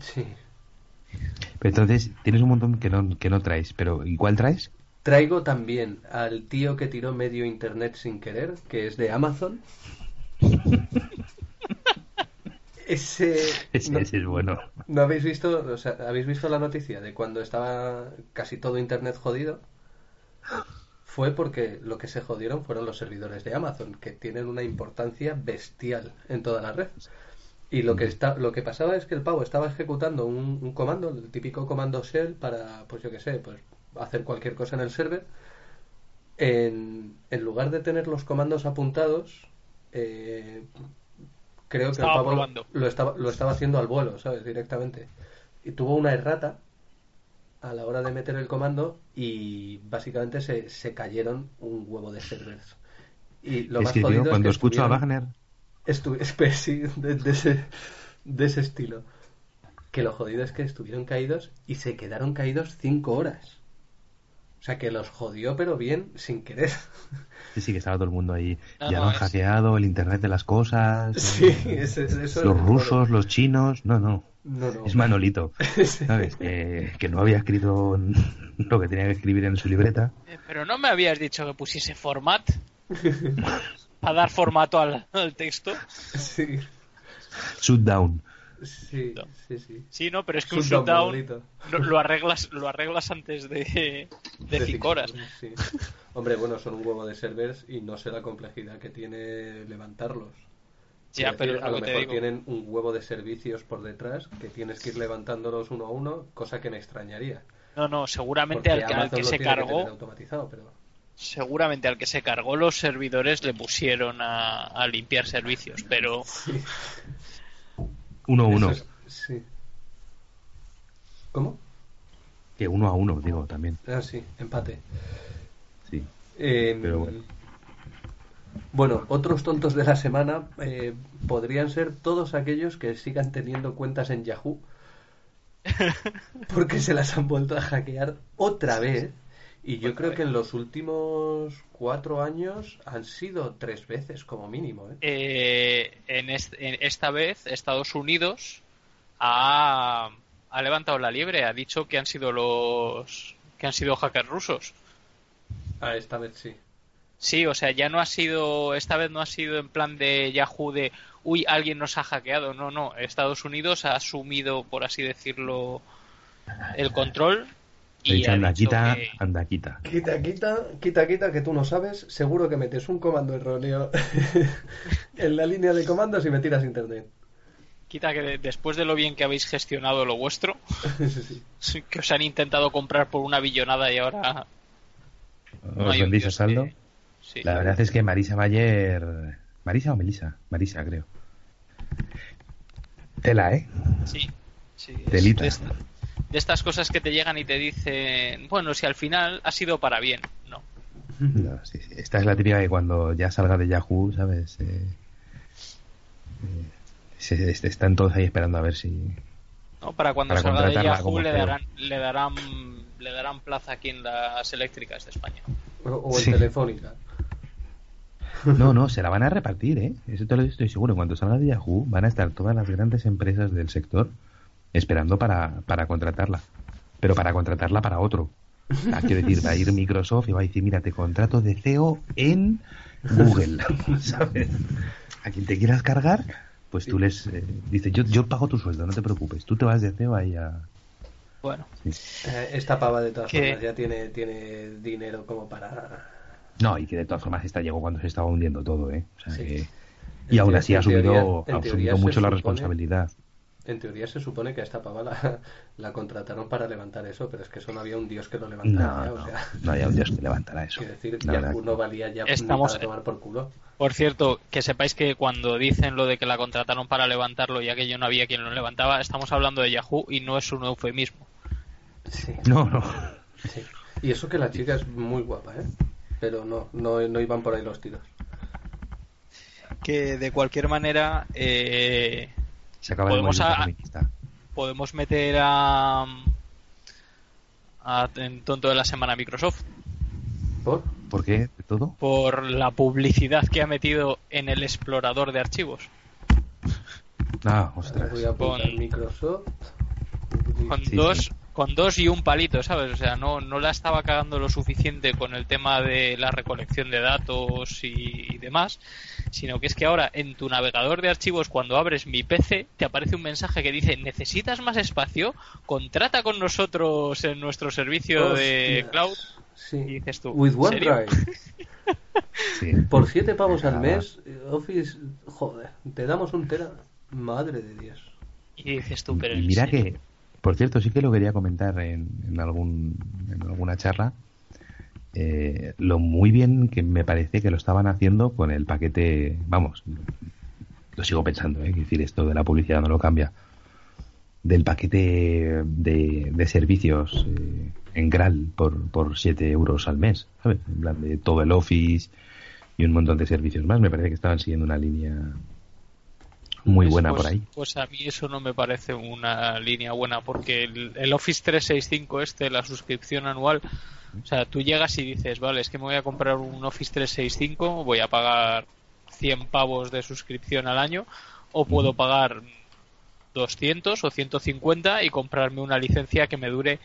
Sí. Pero entonces tienes un montón que no, que no traes, pero ¿y cuál traes? Traigo también al tío que tiró medio internet sin querer, que es de Amazon. Ese, ese, es bueno. ¿No habéis visto, o sea, habéis visto la noticia de cuando estaba casi todo internet jodido? Fue porque lo que se jodieron fueron los servidores de Amazon, que tienen una importancia bestial en toda la red. Y lo que está, lo que pasaba es que el pavo estaba ejecutando un, un comando, el típico comando shell para, pues yo qué sé, pues hacer cualquier cosa en el server. En, en lugar de tener los comandos apuntados, eh, creo que el pavo lo estaba, lo estaba haciendo al vuelo, ¿sabes? Directamente. Y tuvo una errata a la hora de meter el comando y básicamente se, se cayeron un huevo de servers. Y lo más jodido cuando escucho a Wagner. sí, de, de, ese, de ese estilo. Que lo jodido es que estuvieron caídos y se quedaron caídos cinco horas. O sea, que los jodió, pero bien, sin querer. Sí, sí, que estaba todo el mundo ahí. ya lo han hackeado, el Internet de las cosas. Sí, eso Los rusos, los chinos. No, no. Es Manolito. ¿Sabes? que no había escrito lo que tenía que escribir en su libreta. Eh, pero no me habías dicho que pusiese format. para dar formato al, texto. Sí. Shutdown. Sí, sí, sí. Sí, no, pero es que un shutdown lo, arreglas, lo arreglas antes de, de, cinco horas. Hombre, bueno, son un huevo de servers y no sé la complejidad que tiene levantarlos. Ya, pero a lo mejor tienen un huevo de servicios por detrás que tienes que ir levantándolos uno a uno, cosa que me extrañaría. No, no, seguramente al que, al que se cargó. automatizado, pero seguramente al que se cargó los servidores le pusieron a, limpiar servicios, pero... Uno a uno. sí. ¿Cómo? Que uno a uno, digo, también. Ah, sí, empate. Sí. Em, pero bueno. Bueno, otros tontos de la semana eh, podrían ser todos aquellos que sigan teniendo cuentas en Yahoo porque se las han vuelto a hackear otra vez y yo creo que en los últimos cuatro años han sido tres veces como mínimo. ¿eh? eh en, esta vez Estados Unidos ha, ha, levantado la liebre, ha dicho que han sido los que han sido hackers rusos. Ah, esta vez sí. Sí, o sea, ya no ha sido, esta vez no ha sido en plan de Yahoo de, uy, alguien nos ha hackeado. No, no, Estados Unidos ha asumido, por así decirlo, el control y anda, quita, anda, quita. Quita, quita, quita, quita, que tú no sabes. Seguro que metes un comando erróneo en la línea de comandos y me tiras internet. Quita que después de lo bien que habéis gestionado lo vuestro, que os han intentado comprar por una billonada y ahora. ¿Os vendéis a saldo? La verdad es que Marisa Mayer. ¿Marisa o Melisa? Marisa, creo. Tela, ¿eh? Sí. sí Telita de estas cosas que te llegan y te dicen, bueno, si al final ha sido para bien, no. Esta es la típica que cuando ya salga de Yahoo, ¿sabes? Eh, eh, están todos ahí esperando a ver si... No, para cuando salga de Yahoo le darán, le darán, le darán plaza aquí en las eléctricas de España. O, en Telefónica. No, no, se la van a repartir, ¿eh? Eso te lo estoy seguro. Cuando salga de Yahoo van a estar todas las grandes empresas del sector esperando para, para contratarla. Pero para contratarla para otro. Ah, quiero decir, va a ir Microsoft y va a decir, mira, te contrato de CEO en Google, ¿sabes? A quien te quieras cargar, pues tú les eh, dices, yo, yo pago tu sueldo, no te preocupes, tú te vas de CEO ahí a... Bueno. Eh, esta pava de todas formas ya tiene, tiene dinero como para... No, y que de todas formas esta llegó cuando se estaba hundiendo todo, ¿eh? O sea que... Y aún así ha asumido, ha asumido mucho la responsabilidad. En teoría se supone que a esta pava la, contrataron para levantar eso, pero es que eso no había un dios que lo levantara. No, no, había un dios que levantara eso. Quiero decir, ya no valía ya Estamos... para tomar por culo. Por cierto, que sepáis que cuando dicen lo de que la contrataron para levantarlo ya que yo no había quien lo levantaba, estamos hablando de Yahoo y no es un eufemismo. Sí. No, no. Sí. Y eso que la chica es muy guapa, ¿eh? Pero no, no, no iban por ahí los tiros. Que de cualquier manera, eh, se acaba podemos, podemos meter a, en tonto de la semana Microsoft. ¿Por? ¿Por qué? ¿De todo? Por la publicidad que ha metido en el explorador de archivos. Ah, ostras. Voy a poner Microsoft. con dos con dos y un palito, ¿sabes? O sea, no, no la estaba cagando lo suficiente con el tema de la recolección de datos y, demás, sino que es que ahora en tu navegador de archivos, cuando abres mi PC, te aparece un mensaje que dice, ¿necesitas más espacio? Contrata con nosotros en nuestro servicio de cloud. Sí. Y dices tú, With OneDrive. Por siete pavos al mes, Office, joder, te damos un tera. Madre de Dios. Y dices tú, pero. mira que por cierto, sí que lo quería comentar en, algún, en alguna charla. Eh, lo muy bien que me parece que lo estaban haciendo con el paquete, vamos, lo sigo pensando, ¿eh? es decir, esto de la publicidad no lo cambia, del paquete de, servicios eh, en Gral por, por 7 euros al mes, ¿sabes? En plan de todo el Office y un montón de servicios más, me parece que estaban siguiendo una línea muy pues, buena por pues, ahí. Pues a mí eso no me parece una línea buena porque el, Office 365 este, la suscripción anual, o sea, tú llegas y dices, vale, es que me voy a comprar un Office 365, voy a pagar 100 pavos de suscripción al año o puedo pagar 200 o 150 y comprarme una licencia que me dure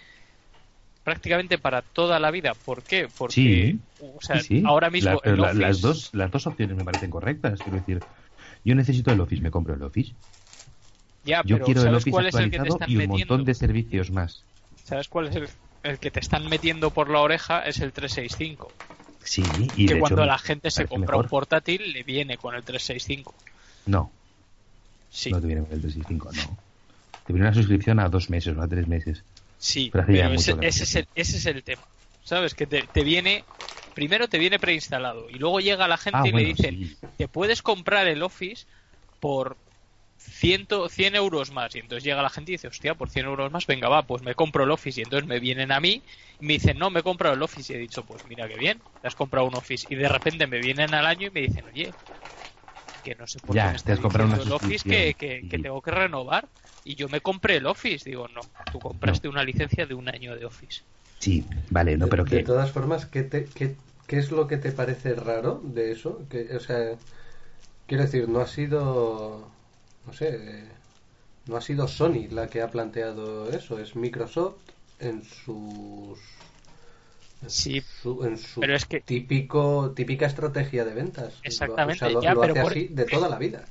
prácticamente para toda la vida. ¿Por qué? Porque o sea, ahora mismo las dos las dos opciones me parecen correctas, quiero decir, yo necesito el Office, me compro el Office. Ya, Yo quiero el Office actualizado y un montón de servicios más. ¿Sabes cuál es el, que te están metiendo por la oreja? Es el 365. Sí, y que cuando la gente se compra un portátil le viene con el 365. No. Sí. No te viene con el 365, no. Te viene una suscripción a dos meses o a tres meses. Sí, pero, ese, es el, ese es el tema. ¿Sabes? Que te, te viene primero te viene preinstalado y luego llega la gente ah, y le dicen, te puedes comprar el Office por 100, 100 euros más. Y entonces llega la gente y dice, hostia, por 100 euros más, venga, va, pues me compro el Office. Y entonces me vienen a mí y me dicen, no, me he comprado el Office. Y he dicho, pues mira qué bien, te has comprado un Office. Y de repente me vienen al año y me dicen, oye, que no sé por qué me estás comprando el Office que, que, tengo que renovar. Y yo me compré el Office. Digo, no, tú compraste una licencia de un año de Office. Sí, vale, no, pero que... De todas formas, ¿qué, te, qué, ¿Qué es lo que te parece raro de eso? Que, o sea, quiero decir, no ha sido, no sé, no ha sido Sony la que ha planteado eso, es Microsoft en sus sí, en su pero es que típico típica estrategia de ventas. Exactamente, lo, ya, pero hace así de toda la vida.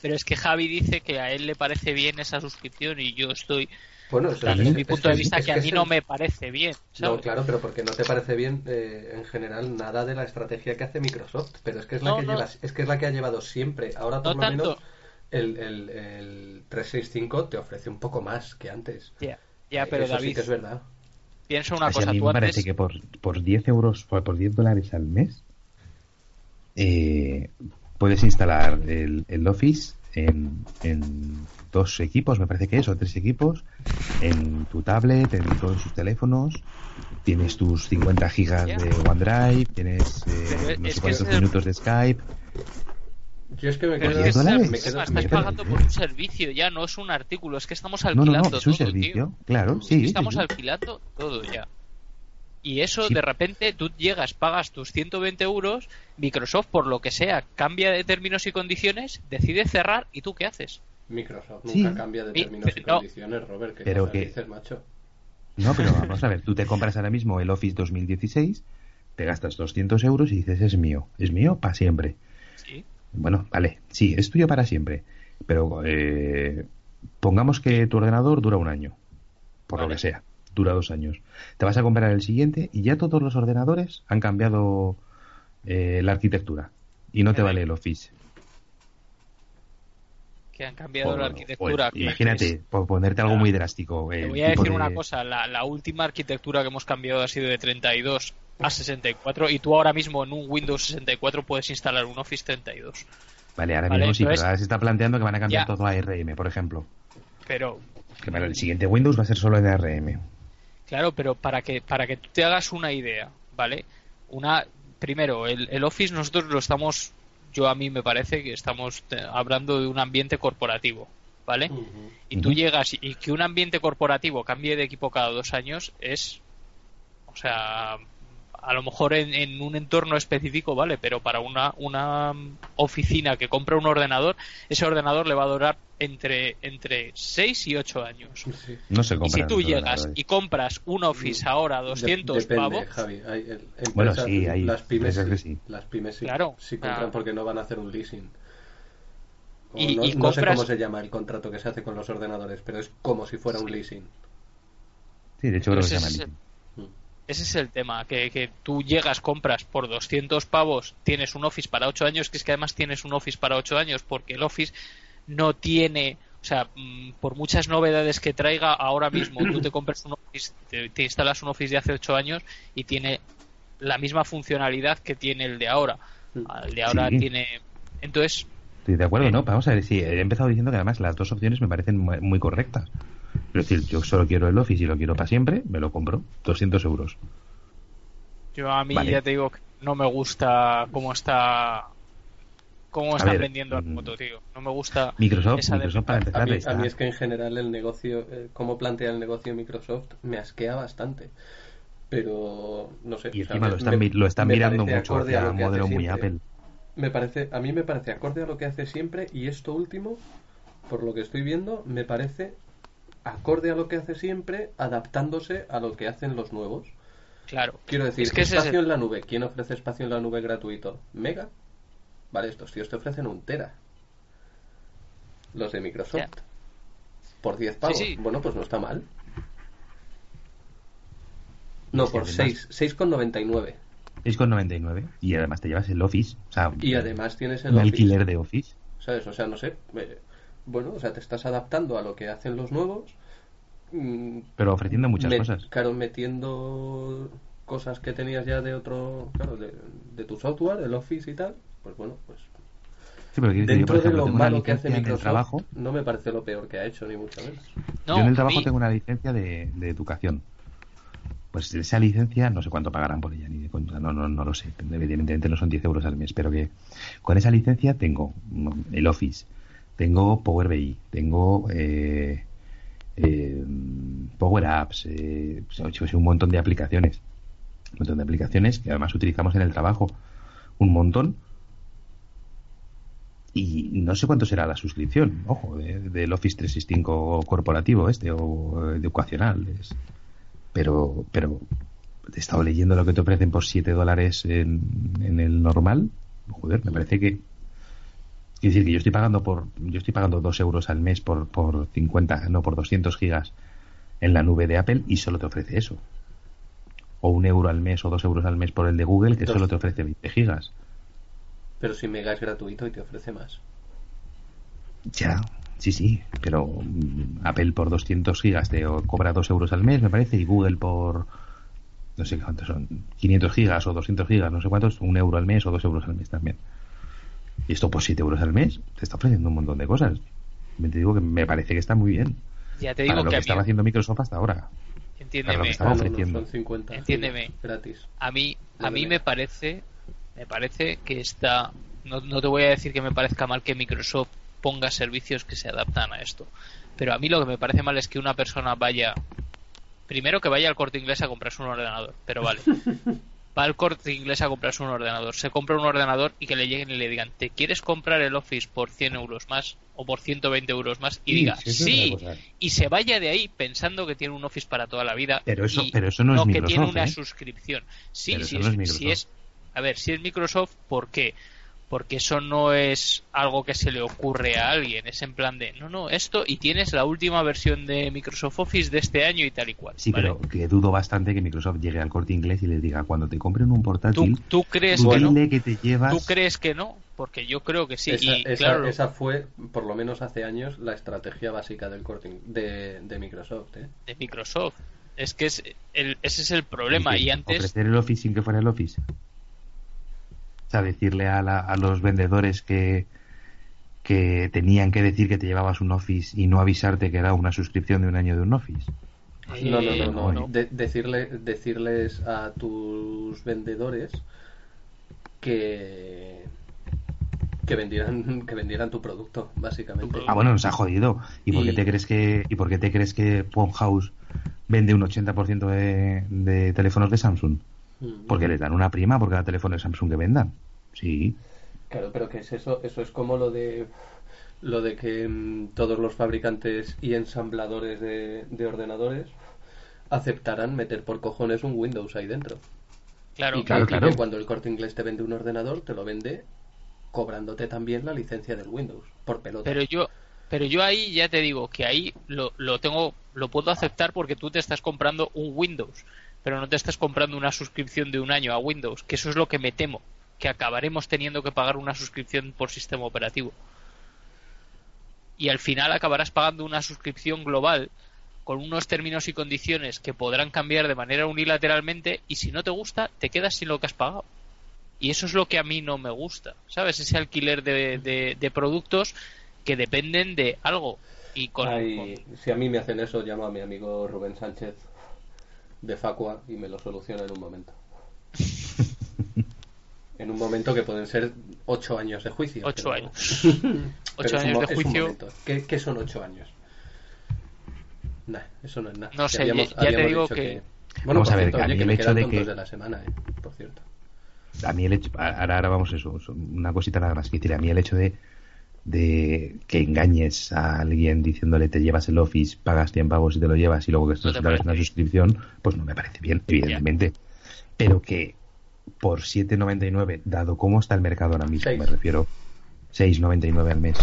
Pero es que Javi dice que a él le parece bien esa suscripción y yo estoy bueno, desde mi punto de vista que, a mí no me parece bien. No, claro, pero porque no te parece bien eh, en general nada de la estrategia que hace Microsoft, pero es que es la que lleva, es que es la que ha llevado siempre. Ahora por lo menos el, el, 365 te ofrece un poco más que antes. Ya, ya pero David, sí que es verdad. Pienso una cosa. A mí me parece que por, por 10 euros, por, por 10 dólares al mes, eh, puedes instalar el, el Office en, en dos equipos, me parece que es, o tres equipos, en tu tablet, en todos sus teléfonos. Tienes tus 50 gigas de OneDrive, tienes eh, no sé cuántos minutos de Skype. Yo es que me quedo, me estás pagando por un servicio ya, no es un artículo, es que estamos alquilando no, no, es un servicio, claro, sí. Estamos alquilando todo ya. Y eso de repente tú llegas, pagas tus 120 euros, Microsoft por lo que sea cambia de términos y condiciones, decide cerrar y tú qué haces. Microsoft nunca cambia de términos y condiciones, Robert, que pero que... dices, macho. No, pero vamos a ver, tú te compras ahora mismo el Office 2016, te gastas 200 euros y dices, es mío, es mío para siempre. Sí. Bueno, vale, sí, es tuyo para siempre, pero eh, pongamos que tu ordenador dura un año, por lo que sea, dura dos años. Te vas a comprar el siguiente y ya todos los ordenadores han cambiado eh, la arquitectura y no te vale el Office que han cambiado la arquitectura. imagínate, por ponerte algo muy drástico. Te voy a decir una cosa, la, última arquitectura que hemos cambiado ha sido de 32 a 64 y tú ahora mismo en un Windows 64 puedes instalar un Office 32. Vale, ahora mismo sí, pero ahora se está planteando que van a cambiar todo a ARM, por ejemplo. Pero... Que para el siguiente Windows va a ser solo de ARM. Claro, pero para que, para que tú te hagas una idea, ¿vale? Una, primero, el, el Office nosotros lo estamos yo a mí me parece que estamos eh, hablando de un ambiente corporativo, ¿vale? Y tú llegas y que un ambiente corporativo cambie de equipo cada dos años es, o sea, a lo mejor en, un entorno específico, ¿vale? Pero para una, una oficina que compra un ordenador, ese ordenador le va a durar entre, entre 6 y ocho años. No se y si tú llegas y compras un Office ahora a 200 pavos... bueno, sí, hay las pymes, sí, Las pymes sí, claro, sí compran porque no van a hacer un leasing. y, no, y no, sé cómo se llama el contrato que se hace con los ordenadores, pero es como si fuera un leasing. Sí, de hecho creo que se llama leasing. Ese es el tema, que, que, tú llegas, compras por 200 pavos, tienes un Office para 8 años, que es que además tienes un Office para 8 años, porque el Office no tiene, o sea, mm, por muchas novedades que traiga ahora mismo, tú te compras un Office, te, instalas un Office de hace 8 años y tiene la misma funcionalidad que tiene el de ahora. El de ahora tiene. Entonces. Estoy de acuerdo, ¿no? Vamos a ver, sí, he empezado diciendo que además las dos opciones me parecen muy correctas. Es decir, yo solo quiero el Office y lo quiero para siempre, me lo compro. 200 euros. Yo a mí ya te digo que no me gusta cómo está cómo están vendiendo el moto, tío. No me gusta. Microsoft, Microsoft para empezar. A mí, es que en general el negocio, eh, cómo plantea el negocio Microsoft, me asquea bastante. Pero no sé. Y encima lo están, lo están mirando mucho hacia un modelo muy Apple. Me parece, a mí me parece acorde a lo que hace siempre y esto último, por lo que estoy viendo, me parece acorde a lo que hace siempre, adaptándose a lo que hacen los nuevos. Claro. Quiero decir, que espacio en la nube. ¿Quién ofrece espacio en la nube gratuito? ¿Mega? Vale, estos tíos te ofrecen un tera. Los de Microsoft. Por 10 pavos. Bueno, pues no está mal. No, por 6, 6,99. 6,99. Y además te llevas el Office. O sea, y además tienes el un alquiler de Office. ¿Sabes? O sea, no sé. Eh, bueno, o sea, te estás adaptando a lo que hacen los nuevos. Mm, Pero ofreciendo muchas cosas. Claro, metiendo cosas que tenías ya de otro, claro, de, tu software, el Office y tal, pues bueno, pues Sí, pero Dentro de lo malo que hace Microsoft, trabajo, no me parece lo peor que ha hecho, ni mucho menos. yo en el trabajo tengo una licencia de, de, educación. Pues esa licencia, no sé cuánto pagarán por ella, ni de cuenta, no, no, no lo sé. Evidentemente no son 10 euros al mes, pero que con esa licencia tengo el Office, tengo Power BI, tengo eh, eh, Power Apps, eh, pues, un montón de aplicaciones. Un montón de aplicaciones que además utilizamos en el trabajo. Un montón. Y no sé cuánto será la suscripción, ojo, del Office 365 corporativo este o educacional. pero, pero he estado leyendo lo que te ofrecen por 7 dólares en el normal. Joder, me parece que es decir, que yo estoy pagando por yo estoy pagando 2 euros al mes por, por 50, no, por 200 gigas en la nube de Apple y solo te ofrece eso. O un euro al mes o dos euros al mes por el de Google que solo te ofrece 20 gigas. Pero si Mega es gratuito y te ofrece más. Ya, sí, sí, pero mm, Apple por 200 gigas te cobra 2 euros al mes, me parece, y Google por no sé cuántos son, 500 gigas o 200 gigas, no sé cuántos, un euro al mes o dos euros al mes también. Y esto por 7 euros al mes te está ofreciendo un montón de cosas. Me te digo que me parece que está muy bien. Ya te digo lo que, estaba haciendo Microsoft hasta ahora. Entiéndeme. estaba ofreciendo. entiéndeme. gratis. A mí, a mí me parece, me parece que está. No, no te voy a decir que me parezca mal que Microsoft ponga servicios que se adaptan a esto. Pero a mí lo que me parece mal es que una persona vaya. Primero que vaya al corte inglés a comprarse un ordenador, pero vale. va al corte inglés a comprarse un ordenador, se compra un ordenador y que le lleguen y le digan, ¿te quieres comprar el Office por 100 euros más o por 120 euros más? Y diga, sí, y se vaya de ahí pensando que tiene un Office para toda la vida. Pero eso, pero eso no, es que tiene una ¿eh? suscripción. Sí, sí, si es, a ver, si es Microsoft, ¿por qué? Porque eso no es algo que se le ocurre a alguien, es en plan de, no, no, esto y tienes la última versión de Microsoft Office de este año y tal y cual. Sí, pero que dudo bastante que Microsoft llegue al corte inglés y les diga, cuando te compren un portátil, ¿tú, crees que no? que te llevas... ¿Tú crees que no? Porque yo creo que sí. Esa, y, claro, esa fue, por lo menos hace años, la estrategia básica del corte de, de Microsoft. ¿eh? De Microsoft. Es que es el, ese es el problema. Y, antes... Ofrecer el Office sin que fuera el Office decirle a, a los vendedores que, que tenían que decir que te llevabas un Office y no avisarte que era una suscripción de un año de un Office. No, no, no, no. decirle, decirles a tus vendedores que que vendieran que vendieran tu producto, básicamente. Ah, bueno, nos ha jodido. ¿Y, por qué te crees que y por qué te crees que House vende un 80% de, de teléfonos de Samsung? Porque le dan una prima por cada teléfono de Samsung que vendan. Sí. Claro, pero ¿qué es eso? Eso es como lo de lo de que mm, todos los fabricantes y ensambladores de, ordenadores aceptarán meter por cojones un Windows ahí dentro. Claro, y claro, claro. cuando el corte inglés te vende un ordenador, te lo vende cobrándote también la licencia del Windows, por pelota. Pero yo, pero yo ahí ya te digo que ahí lo, lo tengo, lo puedo aceptar porque tú te estás comprando un Windows, pero no te estás comprando una suscripción de un año a Windows, que eso es lo que me temo, que acabaremos teniendo que pagar una suscripción por sistema operativo. Y al final acabarás pagando una suscripción global con unos términos y condiciones que podrán cambiar de manera unilateralmente y si no te gusta te quedas sin lo que has pagado. Y eso es lo que a mí no me gusta, ¿sabes? Ese alquiler de, de, productos que dependen de algo. Y con, Si a mí me hacen eso, llamo a mi amigo Rubén Sánchez de Facua y me lo soluciona en un momento. en un momento que pueden ser ocho años de juicio. Ocho años. ocho años de juicio. ¿Qué, son ocho años? Nah, eso no es nada. No sé, ya, te digo que... Bueno, vamos a ver, a mí el hecho de que... De la semana, eh, por cierto. A mí el hecho... Ahora, ahora vamos eso, una cosita nada más que decir. A mí el hecho de de que engañes a alguien diciéndole te llevas el Office, pagas 100 pagos y te lo llevas y luego que esto es una suscripción, pues no me parece bien, evidentemente. Pero que por 7,99, dado cómo está el mercado ahora mismo, me refiero 6,99 al mes,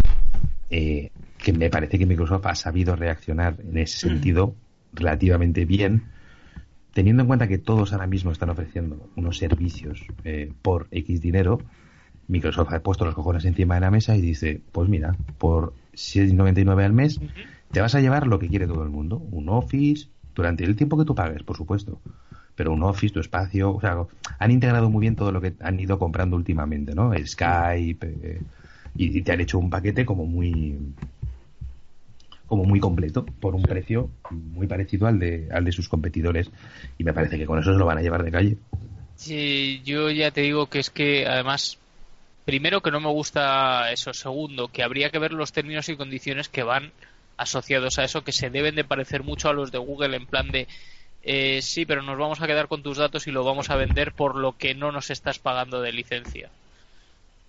eh, que me parece que Microsoft ha sabido reaccionar en ese sentido relativamente bien, teniendo en cuenta que todos ahora mismo están ofreciendo unos servicios eh, por X dinero, Microsoft ha puesto los cojones encima de la mesa y dice, pues mira, por 6,99 al mes te vas a llevar lo que quiere todo el mundo, un Office, durante el tiempo que tú pagues, por supuesto, pero un Office, tu espacio, o sea, han integrado muy bien todo lo que han ido comprando últimamente, ¿no? Skype, eh, y, te han hecho un paquete como muy como muy completo por un precio muy parecido al de al de sus competidores y me parece que con eso se lo van a llevar de calle. Sí, yo ya te digo que es que además primero que no me gusta eso, segundo que habría que ver los términos y condiciones que van asociados a eso, que se deben de parecer mucho a los de Google en plan de eh, sí, pero nos vamos a quedar con tus datos y lo vamos a vender por lo que no nos estás pagando de licencia.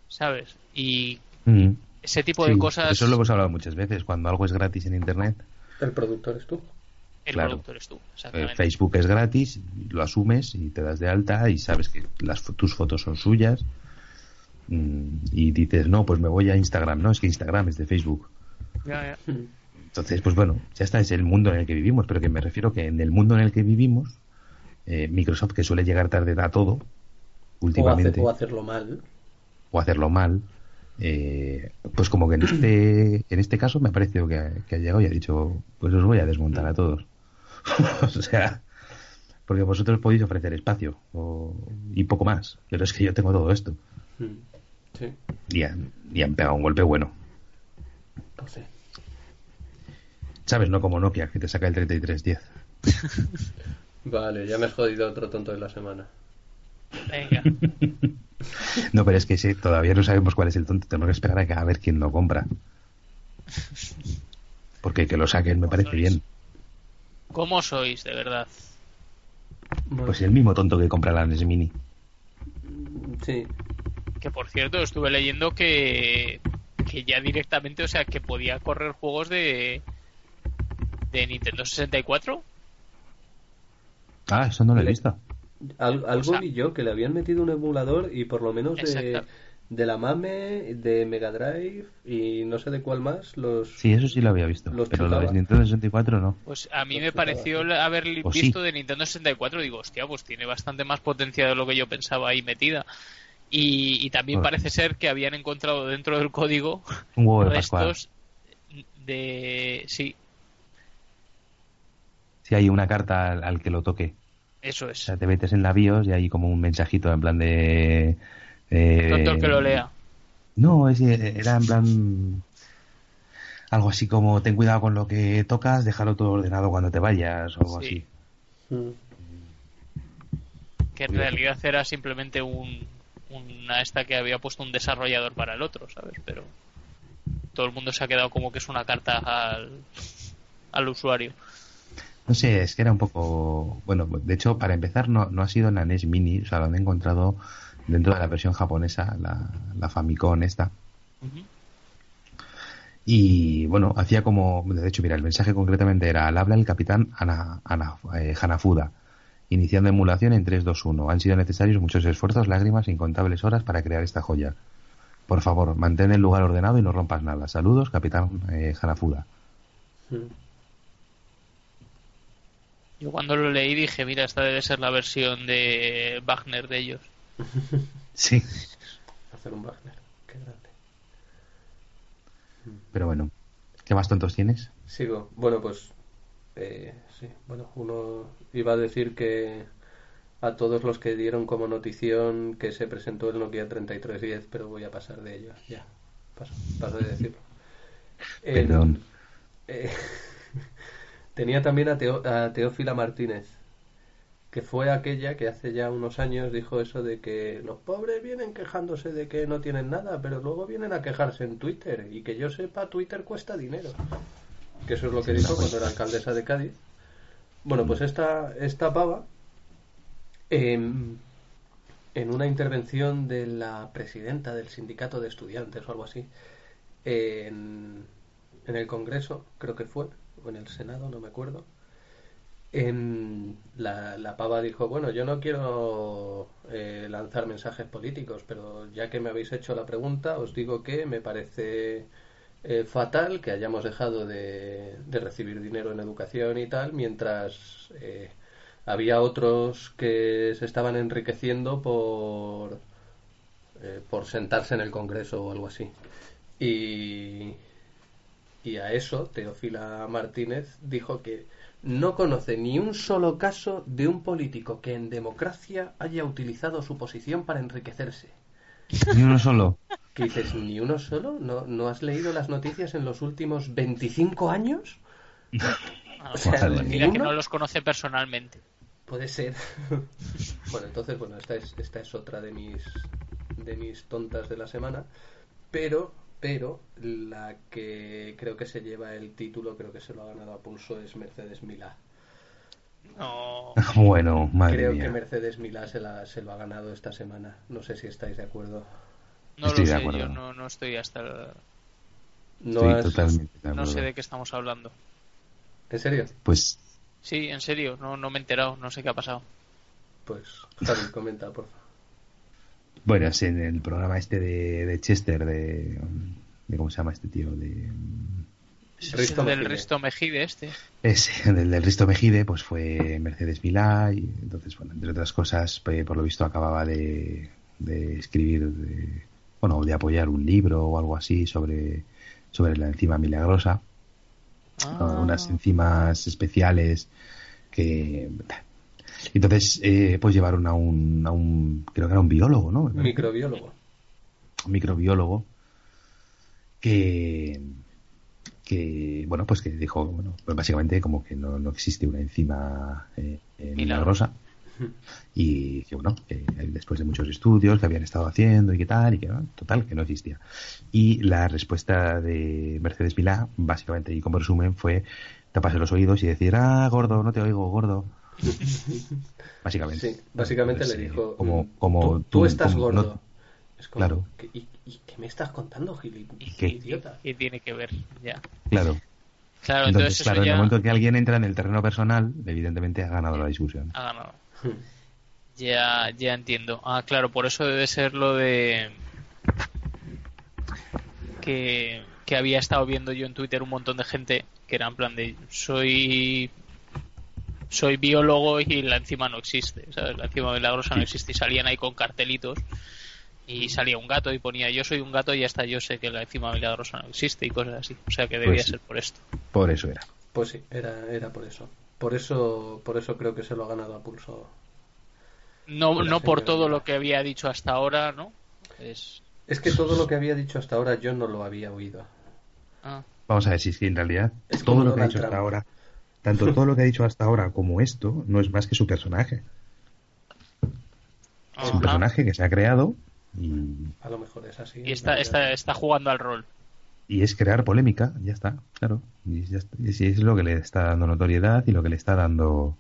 ¿Sabes? Y mm. ese tipo de cosas. Eso lo hemos hablado muchas veces. Cuando algo es gratis en Internet. El productor es tú. El productor es tú. Eh, Facebook es gratis, lo asumes y te das de alta y sabes que las, tus fotos son suyas y dices, no, pues me voy a Instagram. No, es que Instagram es de Facebook. Entonces, pues bueno, ya está, es el mundo en el que vivimos, pero que me refiero que en el mundo en el que vivimos, eh, Microsoft, que suele llegar tarde a todo, últimamente. O, hacerlo mal. O hacerlo mal. Eh, pues como que en este, en este caso me ha parecido que, ha llegado y ha dicho, pues os voy a desmontar a todos. o sea, porque vosotros podéis ofrecer espacio y poco más, pero es que yo tengo todo esto. Mm. Y, han, pegado un golpe bueno. Pues ¿Sabes? No como Nokia, que te saca el 3310. vale, ya me has jodido otro tonto de la semana. Venga. no, pero es que sí, todavía no sabemos cuál es el tonto. Tenemos que esperar a, ver quién lo compra. Porque que lo saquen me parece bien. ¿Cómo sois, de verdad? Pues el mismo tonto que compra la NES Mini. Sí, que por cierto, estuve leyendo que, que ya directamente, o sea, que podía correr juegos de, de Nintendo 64. Ah, eso no lo he visto. algo vi yo, que le habían metido un emulador y por lo menos de, de la MAME, de Mega Drive y no sé de cuál más. los Sí, eso sí lo había visto, pero lo de Nintendo 64 no. Pues a mí me pareció haber visto de Nintendo 64, digo, hostia, pues tiene bastante más potencia de lo que yo pensaba ahí metida. Y, también parece ser que habían encontrado dentro del código un huevo de restos de sí. Si hay una carta al, que lo toque. Eso es. O sea te metes en la BIOS y hay como un mensajito en plan de eh, el que lo lea. No era en plan algo así como ten cuidado con lo que tocas déjalo todo ordenado cuando te vayas o algo así. Mm. que en realidad era simplemente un una esta que había puesto un desarrollador para el otro, ¿sabes? Pero todo el mundo se ha quedado como que es una carta al, al usuario. No sé, es que era un poco. Bueno, de hecho, para empezar, no, no ha sido en la NES Mini, o sea, lo han encontrado dentro de la versión japonesa, la, la Famicom esta. Y bueno, hacía como, de hecho, mira, el mensaje concretamente era, al habla el capitán Ana, Ana, eh, Hanafuda, iniciando emulación en 3, 2, 1. Han sido necesarios muchos esfuerzos, lágrimas e incontables horas para crear esta joya. Por favor, mantén el lugar ordenado y no rompas nada. Saludos, capitán eh, Hanafuda. Yo cuando lo leí dije, mira, esta debe ser la versión de Wagner de ellos. sí. Hacer un Wagner, qué grande. Pero bueno, ¿qué más tontos tienes? Sigo. Bueno, pues eh, sí. Bueno, uno iba a decir que a todos los que dieron como notición que se presentó el Nokia 3310, pero voy a pasar de ello. Ya, paso, paso de decirlo. Perdón. Eh, tenía también a, a Teófila Martínez, que fue aquella que hace ya unos años dijo eso de que los pobres vienen quejándose de que no tienen nada, pero luego vienen a quejarse en Twitter y que yo sepa Twitter cuesta dinero. Que eso es lo que dijo cuando era alcaldesa de Cádiz. Bueno, pues esta, esta pava, en, en una intervención de la presidenta del sindicato de estudiantes o algo así, en, en el Congreso, creo que fue, o en el Senado, no me acuerdo, en la, la, pava dijo, bueno, yo no quiero eh, lanzar mensajes políticos, pero ya que me habéis hecho la pregunta, os digo que me parece eh, fatal que hayamos dejado de, recibir dinero en educación y tal, mientras eh, había otros que se estaban enriqueciendo por, por sentarse en el Congreso o algo así. Y, a eso, Teófila Martínez dijo que no conoce ni un solo caso de un político que en democracia haya utilizado su posición para enriquecerse. Ni uno solo. ¿Qué dices? ¿Ni uno solo? ¿No, ¿No has leído las noticias en los últimos 25 años? o sea, mira que no los conoce personalmente. Puede ser. bueno, entonces, bueno, esta es, esta es otra de mis, de mis tontas de la semana. Pero pero la que creo que se lleva el título, creo que se lo ha ganado a pulso, es Mercedes Milá. No. Bueno, madre Creo mía. que Mercedes Milá se, la, se lo ha ganado esta semana. No sé si estáis de acuerdo. No Estoy lo de sé, acuerdo. yo no, no estoy hasta... el- No Estoy has- totalmente de No sé de qué estamos hablando. ¿En serio? Pues Sí, en serio, no, no me he enterado, no sé qué ha pasado. Pues, Javi, comenta, por favor. Bueno, es en el programa este de, de Chester, de, de- ¿Cómo se llama este tío? De. Es Risto el del Mejide. Risto Mejide este. Ese, del, del Risto Mejide, pues fue Mercedes Milá, y entonces, bueno, entre otras cosas, pues, por lo visto acababa de, de escribir, de- bueno, de apoyar un libro o algo así sobre, sobre la enzima milagrosa, Ah. unas enzimas especiales que. Entonces, eh, pues llevaron a un, a un, creo que era un biólogo, ¿no? Microbiólogo. un microbiólogo que que bueno pues que dijo bueno pues básicamente como que no, no existe una enzima eh, eh, milagrosa y que bueno que después de muchos estudios que habían estado haciendo y qué tal y que ¿no? total que no existía y la respuesta de Mercedes Milá básicamente y como resumen fue taparse los oídos y decir ah gordo no te oigo gordo básicamente Sí, básicamente Entonces, le eh, dijo, como mm, como tú, tú estás como gordo. no- Es como, Claro. ¿qué- y, y qué me estás contando, Gili? ¿Y ¿Qué? Idiota. qué tiene que ver? Ya. claro Claro, Entonces, entonces, claro, eso en ya el momento que alguien entra en el terreno personal, evidentemente ha ganado la discusión. ha ganado. Ya, ya entiendo. Ah, claro, por eso debe ser lo de que, que había estado viendo yo en Twitter un montón de gente que era en plan de soy soy biólogo y la enzima no existe, ¿sabes? La enzima milagrosa no existe y salían ahí con cartelitos y salía un gato y ponía yo soy un gato y hasta yo sé que la enzima milagrosa no existe y cosas así. O sea que debía Pues sí. ser por esto. Por eso era. Pues sí, era, era por eso. Por eso por eso creo que se lo ha ganado a pulso. No, Por no por todo lo que había dicho hasta ahora, ¿no? Es... Es que todo lo que había dicho hasta ahora yo no lo había oído. Ah, Vamos a ver si es que en realidad Es todo lo que ha dicho hasta ahora, tanto todo lo que ha dicho hasta ahora como esto, no es más que su personaje. Es un personaje que se ha creado y, A lo mejor es así. Y está, está, está jugando al rol. y es crear polémica, ya está, claro. Y, ya está. Y sí, es lo que le está dando notoriedad y lo que le está dando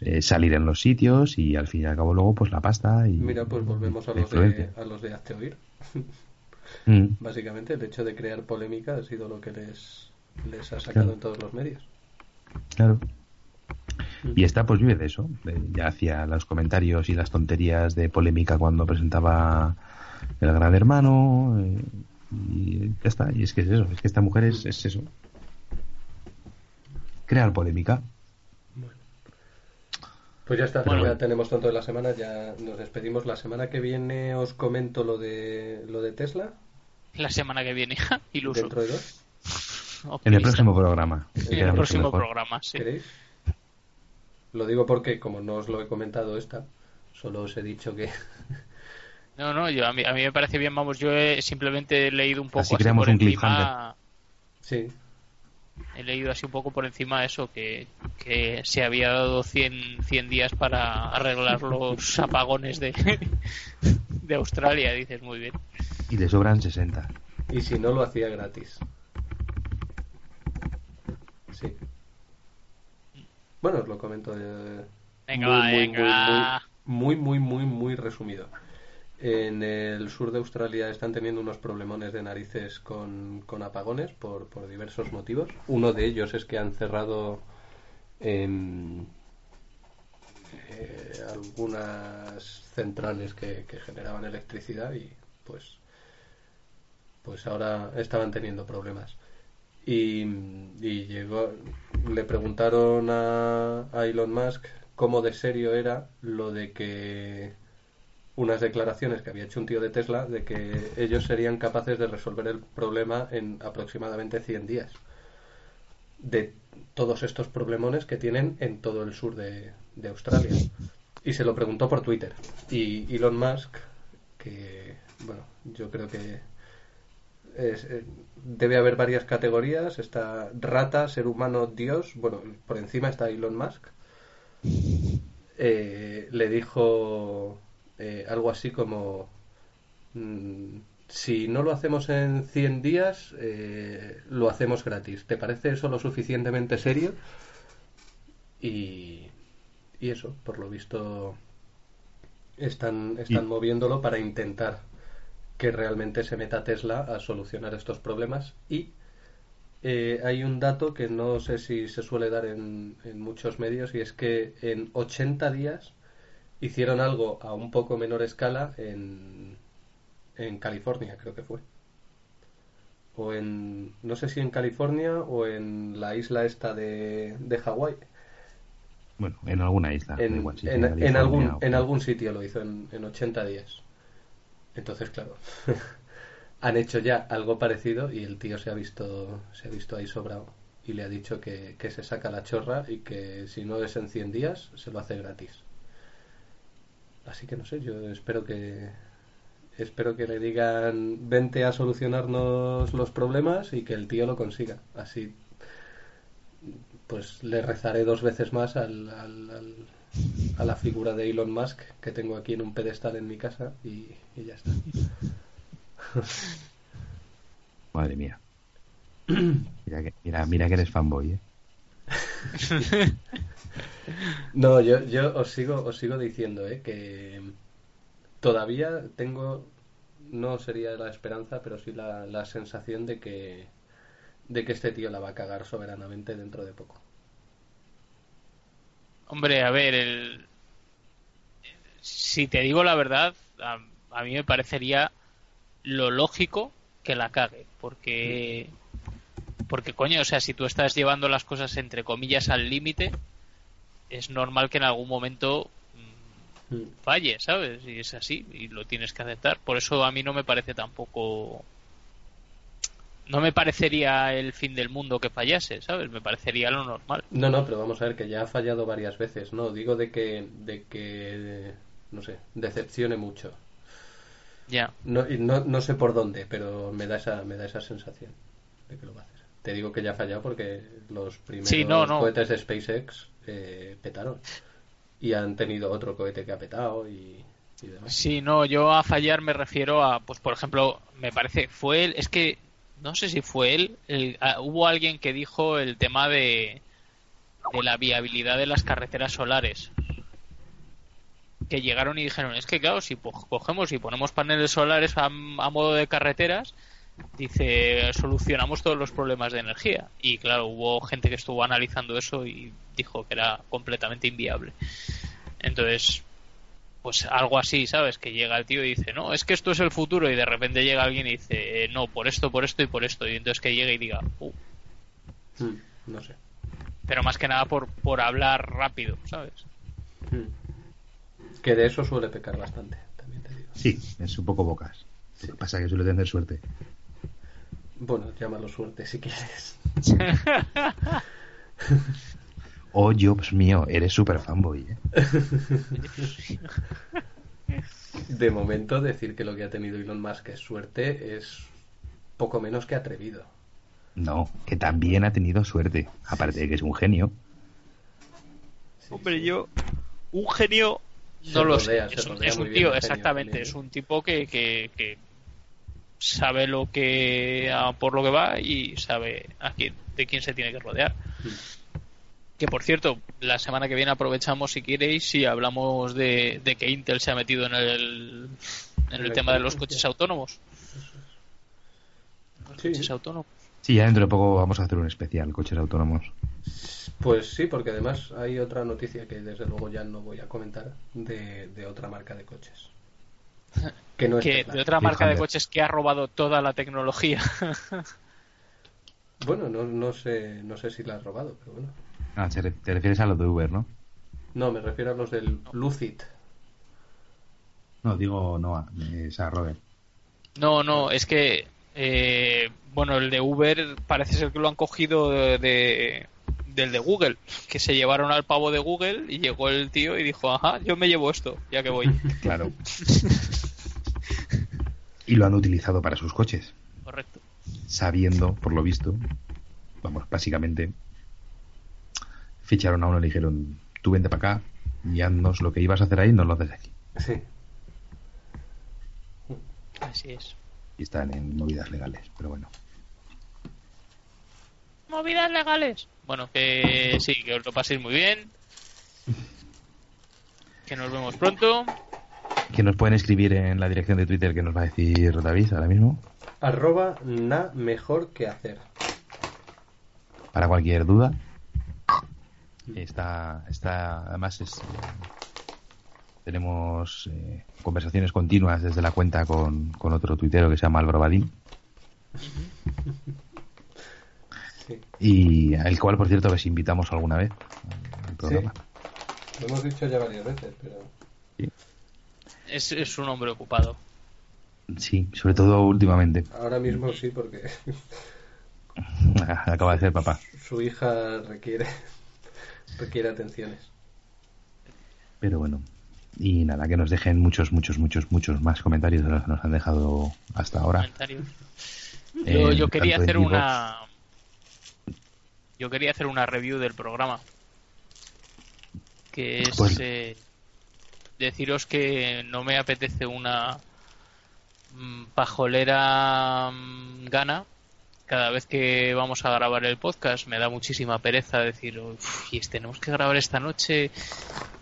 eh, salir en los sitios y al fin y al cabo luego pues la pasta y Mira, pues volvemos a los de, a los de Hazte Oír. Mm. Básicamente, el hecho de crear polémica ha sido lo que les, les ha sacado en todos los medios. Claro. Y esta pues vive de eso. ya hacía los comentarios y las tonterías de polémica cuando presentaba el Gran Hermano. Eh, y ya está. Y es que es eso. Es que esta mujer es, es eso. Crear polémica. Pues ya está, ya tenemos tanto de la semana, ya nos despedimos. La semana que viene os comento lo de lo de Tesla. La semana que viene, iluso. Dentro de dos. En el próximo programa. En el próximo programa, sí. ¿Queréis? Lo digo porque, como no os lo he comentado esta, solo os he dicho que... No, no, yo, a, mí, a mí me parece bien, vamos, yo he simplemente leído un poco así, así por encima... Sí, he leído así un poco por encima eso, que, que se había dado 100, 100 días para arreglar los apagones de, de Australia, dices muy bien. Y le sobran 60. Y si no, lo hacía gratis. Sí. Bueno, os lo comento. Eh, venga, muy, venga. muy, muy, muy, muy resumido. En el sur de Australia están teniendo unos problemones de narices con, apagones por, por, diversos motivos. Uno de ellos es que han cerrado eh, algunas centrales que, generaban electricidad y pues, pues ahora estaban teniendo problemas. Y, llegó, le preguntaron a, a Elon Musk cómo de serio era lo de que unas declaraciones que había hecho un tío de Tesla de que ellos serían capaces de resolver el problema en aproximadamente 100 días. De todos estos problemones que tienen en todo el sur de, Australia. Y se lo preguntó por Twitter. Y Elon Musk, que, bueno, yo creo que eh, debe haber varias categorías. Está rata, ser humano, Dios. Bueno, por encima está Elon Musk. Eh, le dijo eh, algo así como mm, si no lo hacemos en 100 días, eh, lo hacemos gratis. ¿Te parece eso lo suficientemente serio? Y, y eso, por lo visto, están, están moviéndolo para intentar que realmente se meta Tesla a solucionar estos problemas. Y eh, hay un dato que no sé si se suele dar en, en muchos medios y es que en 80 días hicieron algo a un poco menor escala en, en California, creo que fue. O en, no sé si en California o en la isla esta de, de Hawái. Bueno, en alguna isla. En, en, algún, en algún sitio lo hizo en, en 80 días. Entonces, claro, han hecho ya algo parecido y el tío se ha visto, se ha visto ahí sobrado y le ha dicho que, que se saca la chorra y que si no es en 100 días se lo hace gratis. Así que no sé, yo espero que espero que le digan vente a solucionarnos los problemas y que el tío lo consiga. Así pues le rezaré dos veces más al, a la figura de Elon Musk que tengo aquí en un pedestal en mi casa y, y ya está. Madre mía. Mira que, mira, mira que eres fanboy, ¿eh? no, yo, yo os sigo, os sigo diciendo ¿eh? que todavía tengo, no sería la esperanza, pero sí la, la sensación de que, de que este tío la va a cagar soberanamente dentro de poco. Hombre, a ver, el... si te digo la verdad, a, a mí me parecería lo lógico que la cague, porque porque coño, o sea, si tú estás llevando las cosas entre comillas al límite, es normal que en algún momento mm, mm. falle, ¿sabes? Y es así, y lo tienes que aceptar. Por eso a mí no me parece tampoco. No me parecería el fin del mundo que fallase, ¿sabes? Me parecería lo normal. No, no, pero vamos a ver que ya ha fallado varias veces, ¿no? Digo de que, de que no sé, decepcione mucho. Ya. No, no, no sé por dónde, pero me da esa, me da esa sensación de que lo va a hacer. Te digo que ya ha fallado porque los primeros cohetes de SpaceX eh, petaron. Y han tenido otro cohete que ha petado y, demás. Sí, no, yo a fallar me refiero a, pues por ejemplo, me parece, fue él, es que no sé si fue él, ah, hubo alguien que dijo el tema de, de la viabilidad de las carreteras solares. que llegaron y dijeron, es que claro, si cogemos y ponemos paneles solares a, modo de carreteras, dice, solucionamos todos los problemas de energía. Y claro, hubo gente que estuvo analizando eso y dijo que era completamente inviable. Entonces, pues algo así, ¿sabes? Que llega el tío y dice, no, es que esto es el futuro y de repente llega alguien y dice, eh, no, por esto, por esto y por esto. Y entonces que llegue y diga, uh. Hmm, no sé. Pero más que nada por, por hablar rápido, ¿sabes? Hmm. Que de eso suele pecar bastante, también te digo. Sí, es un poco bocas. Lo que pasa es que suele tener suerte. Bueno, llámalo suerte si quieres. oh, Jobs mío, eres super fanboy, ¿eh? De momento, decir que lo que ha tenido Elon Musk es suerte es poco menos que atrevido. No, que también ha tenido suerte, aparte de que es un genio. Hombre, yo, un genio no lo sé. Es un, tío, exactamente. Es un tipo que, que, sabe lo que por lo que va y sabe a quién, de quién se tiene que rodear. Que por cierto, la semana que viene aprovechamos si queréis y hablamos de, que Intel se ha metido en el, en el tema de los coches autónomos. coches autónomos. Sí, ya dentro de poco vamos a hacer un especial, coches autónomos. Pues sí, porque además hay otra noticia que desde luego ya no voy a comentar de, otra marca de coches. Que no es de otra marca de coches que ha robado toda la tecnología. bueno, no, no, sé, no sé si la ha robado, pero bueno. Ah, te refieres a los de Uber, ¿no? No, me refiero a los del Lucid. No, digo no, esa Robert. No, no, es que eh, bueno, el de Uber parece ser que lo han cogido de, del de Google, que se llevaron al pavo de Google y llegó el tío y dijo, ajá, yo me llevo esto, ya que voy. claro. y lo han utilizado para sus coches. Correcto. Sabiendo, por lo visto, vamos, básicamente, ficharon a uno y le dijeron, tú vente para acá y haznos lo que ibas a hacer ahí, nos lo haces aquí. Sí. Así es y están en movidas legales, pero bueno. Movidas legales. Bueno, que sí, que os lo paséis muy bien. Que nos vemos pronto. Que nos pueden escribir en la dirección de Twitter que nos va a decir David ahora mismo. Arroba na mejor que hacer. Para cualquier duda. Está, está, además es, tenemos eh, conversaciones continuas desde la cuenta con, otro tuitero que se llama Álvaro Badín. Y al cual, por cierto, les invitamos alguna vez al programa. Lo hemos dicho ya varias veces, pero. Es, es un hombre ocupado. Sí, sobre todo últimamente. Ahora mismo sí, porque. Acaba de ser papá. Su hija requiere requiere atenciones. Pero bueno, y nada, que nos dejen muchos, muchos, muchos, muchos más comentarios de los que nos han dejado hasta ahora. Yo, yo quería hacer una. Yo quería hacer una review del programa. Que es pues- eh, deciros que no me apetece una mm, pajolera mm, gana cada vez que vamos a grabar el podcast me da muchísima pereza decir, y tenemos que grabar esta noche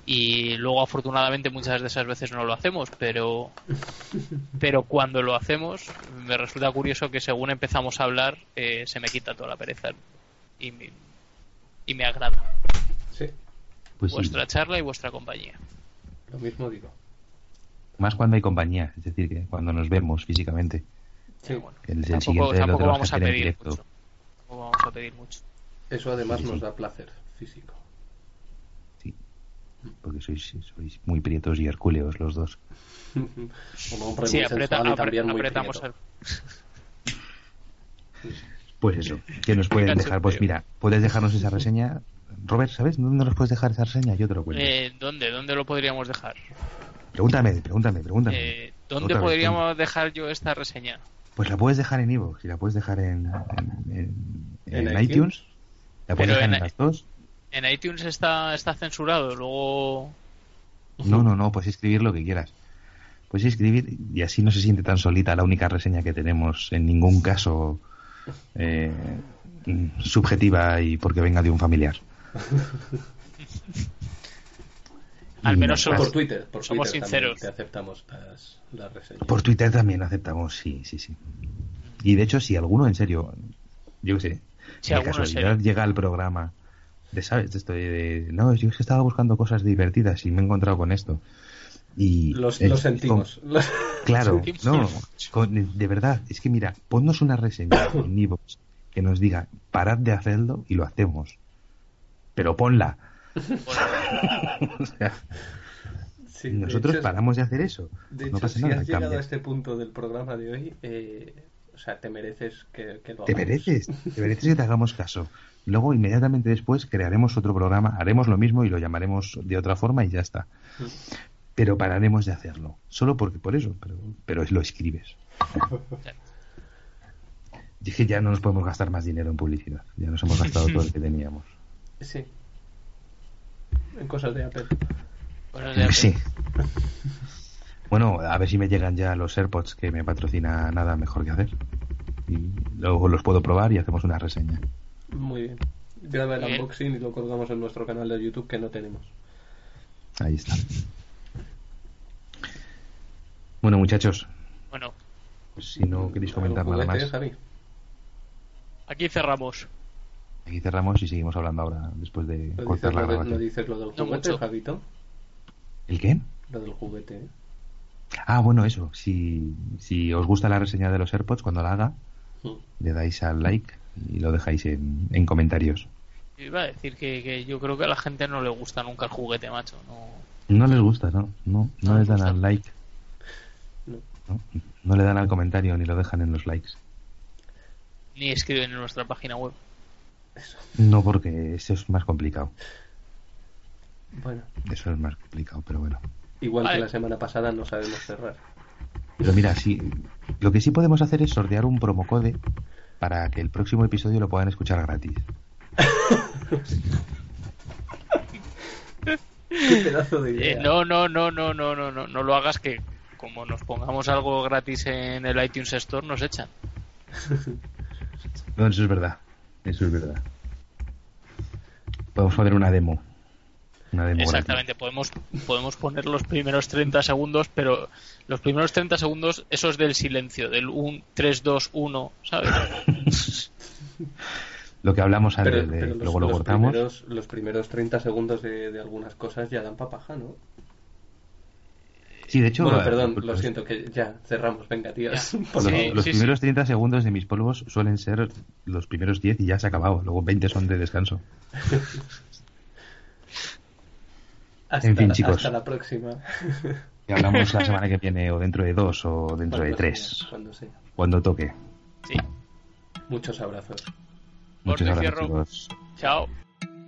y luego afortunadamente muchas de esas veces no lo hacemos, pero pero cuando lo hacemos me resulta curioso que según empezamos a hablar eh, se me quita toda la pereza y me, y me agrada. Sí. Pues vuestra charla y vuestra compañía. Lo mismo digo. Más cuando hay compañía, es decir, que cuando nos vemos físicamente. Sí. El, tampoco, vamos a pedir mucho. vamos a pedir mucho. Eso además nos da placer físico. Sí, porque sois, sois muy prietos y hercúleos los dos. sí, apretamos Pues eso, que nos pueden dejar. Pues mira, puedes dejarnos esa reseña. Robert, ¿sabes dónde nos puedes dejar esa reseña? Yo te lo cuento. Eh, ¿Dónde? ¿Dónde lo podríamos dejar? Pregúntame, pregúntame, pregúntame. Eh, ¿Dónde podríamos dejar yo esta reseña? Pues la puedes dejar en Evox y la puedes dejar en, en, iTunes? ¿La puedes dejar en, las dos? En iTunes está, está censurado, luego... No, no, no, puedes escribir lo que quieras. Puedes escribir y así no se siente tan solita la única reseña que tenemos, en ningún caso eh, subjetiva y porque venga de un familiar. Al menos somos, por Twitter, por somos sinceros. Te aceptamos las, reseñas. Por Twitter también aceptamos, sí, sí, sí. Y de hecho, si alguno en serio, yo qué sé, si de casualidad llega al programa de, ¿sabes? Estoy de, no, yo es que estaba buscando cosas divertidas y me he encontrado con esto. Y los, lo sentimos. claro, no, de verdad, es que mira, ponnos una reseña en Evox que nos diga, parad de hacerlo y lo hacemos. Pero ponla. Nosotros paramos de hacer eso. De hecho, si has llegado a este punto del programa de hoy, eh, o sea, te mereces que, lo Te mereces, te mereces que te hagamos caso. Luego, inmediatamente después, crearemos otro programa, haremos lo mismo y lo llamaremos de otra forma y ya está. Pero pararemos de hacerlo. Solo porque por eso, pero, pero lo escribes. Dije, ya no nos podemos gastar más dinero en publicidad. Ya nos hemos gastado todo lo que teníamos. Sí. En cosas de Apple. Sí. Bueno, a ver si me llegan ya los AirPods que me patrocina nada mejor que hacer. Y luego los puedo probar y hacemos una reseña. Muy bien. Graba el unboxing y lo colgamos en nuestro canal de YouTube que no tenemos. Ahí está. Bueno, muchachos. Bueno. Pues si no queréis comentar nada más. Aquí cerramos. Aquí cerramos y seguimos hablando ahora, después de cortar la grabación. ¿No dices lo del juguete, Javito? ¿El qué? Lo del juguete. ¿eh? Ah, bueno, eso. Si, si os gusta la reseña de los AirPods, cuando la haga, mm. le dais al like y lo dejáis en, en comentarios. Iba a decir que, yo creo que a la gente no le gusta nunca el juguete, macho. No, no les gusta, ¿no? No, no, les dan al like. No. no. le dan al comentario ni lo dejan en los likes. Ni escriben en nuestra página web. No, porque eso es más complicado. Bueno. Eso es más complicado, pero bueno. Igual que la semana pasada no sabemos cerrar. Pero mira, sí, lo que sí podemos hacer es sortear un promocode para que el próximo episodio lo puedan escuchar gratis. Qué pedazo de idea. Eh, no, no, no, no, no, no, no, no lo hagas que como nos pongamos algo gratis en el iTunes Store nos echan. No, eso es verdad. Eso es verdad. Podemos poner una demo. Exactamente, podemos, podemos poner los primeros 30 segundos, pero los primeros 30 segundos, esos del silencio, del 1, 3, 2, 1, ¿sabes? lo que hablamos antes, de, luego lo cortamos. Primeros, los primeros 30 segundos de, algunas cosas ya dan papaja, ¿no? Sí, de hecho. Bueno, perdón, lo siento, que ya cerramos, venga, tíos. los, primeros 30 segundos de mis polvos suelen ser los primeros 10 y ya se ha acabado. Luego 20 son de descanso. Hasta, en fin, chicos. Hasta la próxima. Y hablamos la semana que viene, o dentro de dos, o dentro de tres. cuando sea. Cuando toque. Sí. Muchos abrazos. Muchos abrazos. Chao.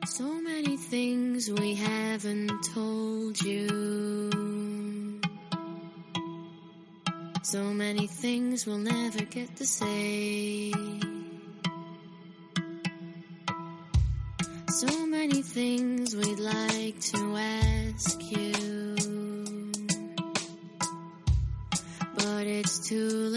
So many things we haven't told you. So many things we'll never get to say. So many things we'd like to ask you, but it's too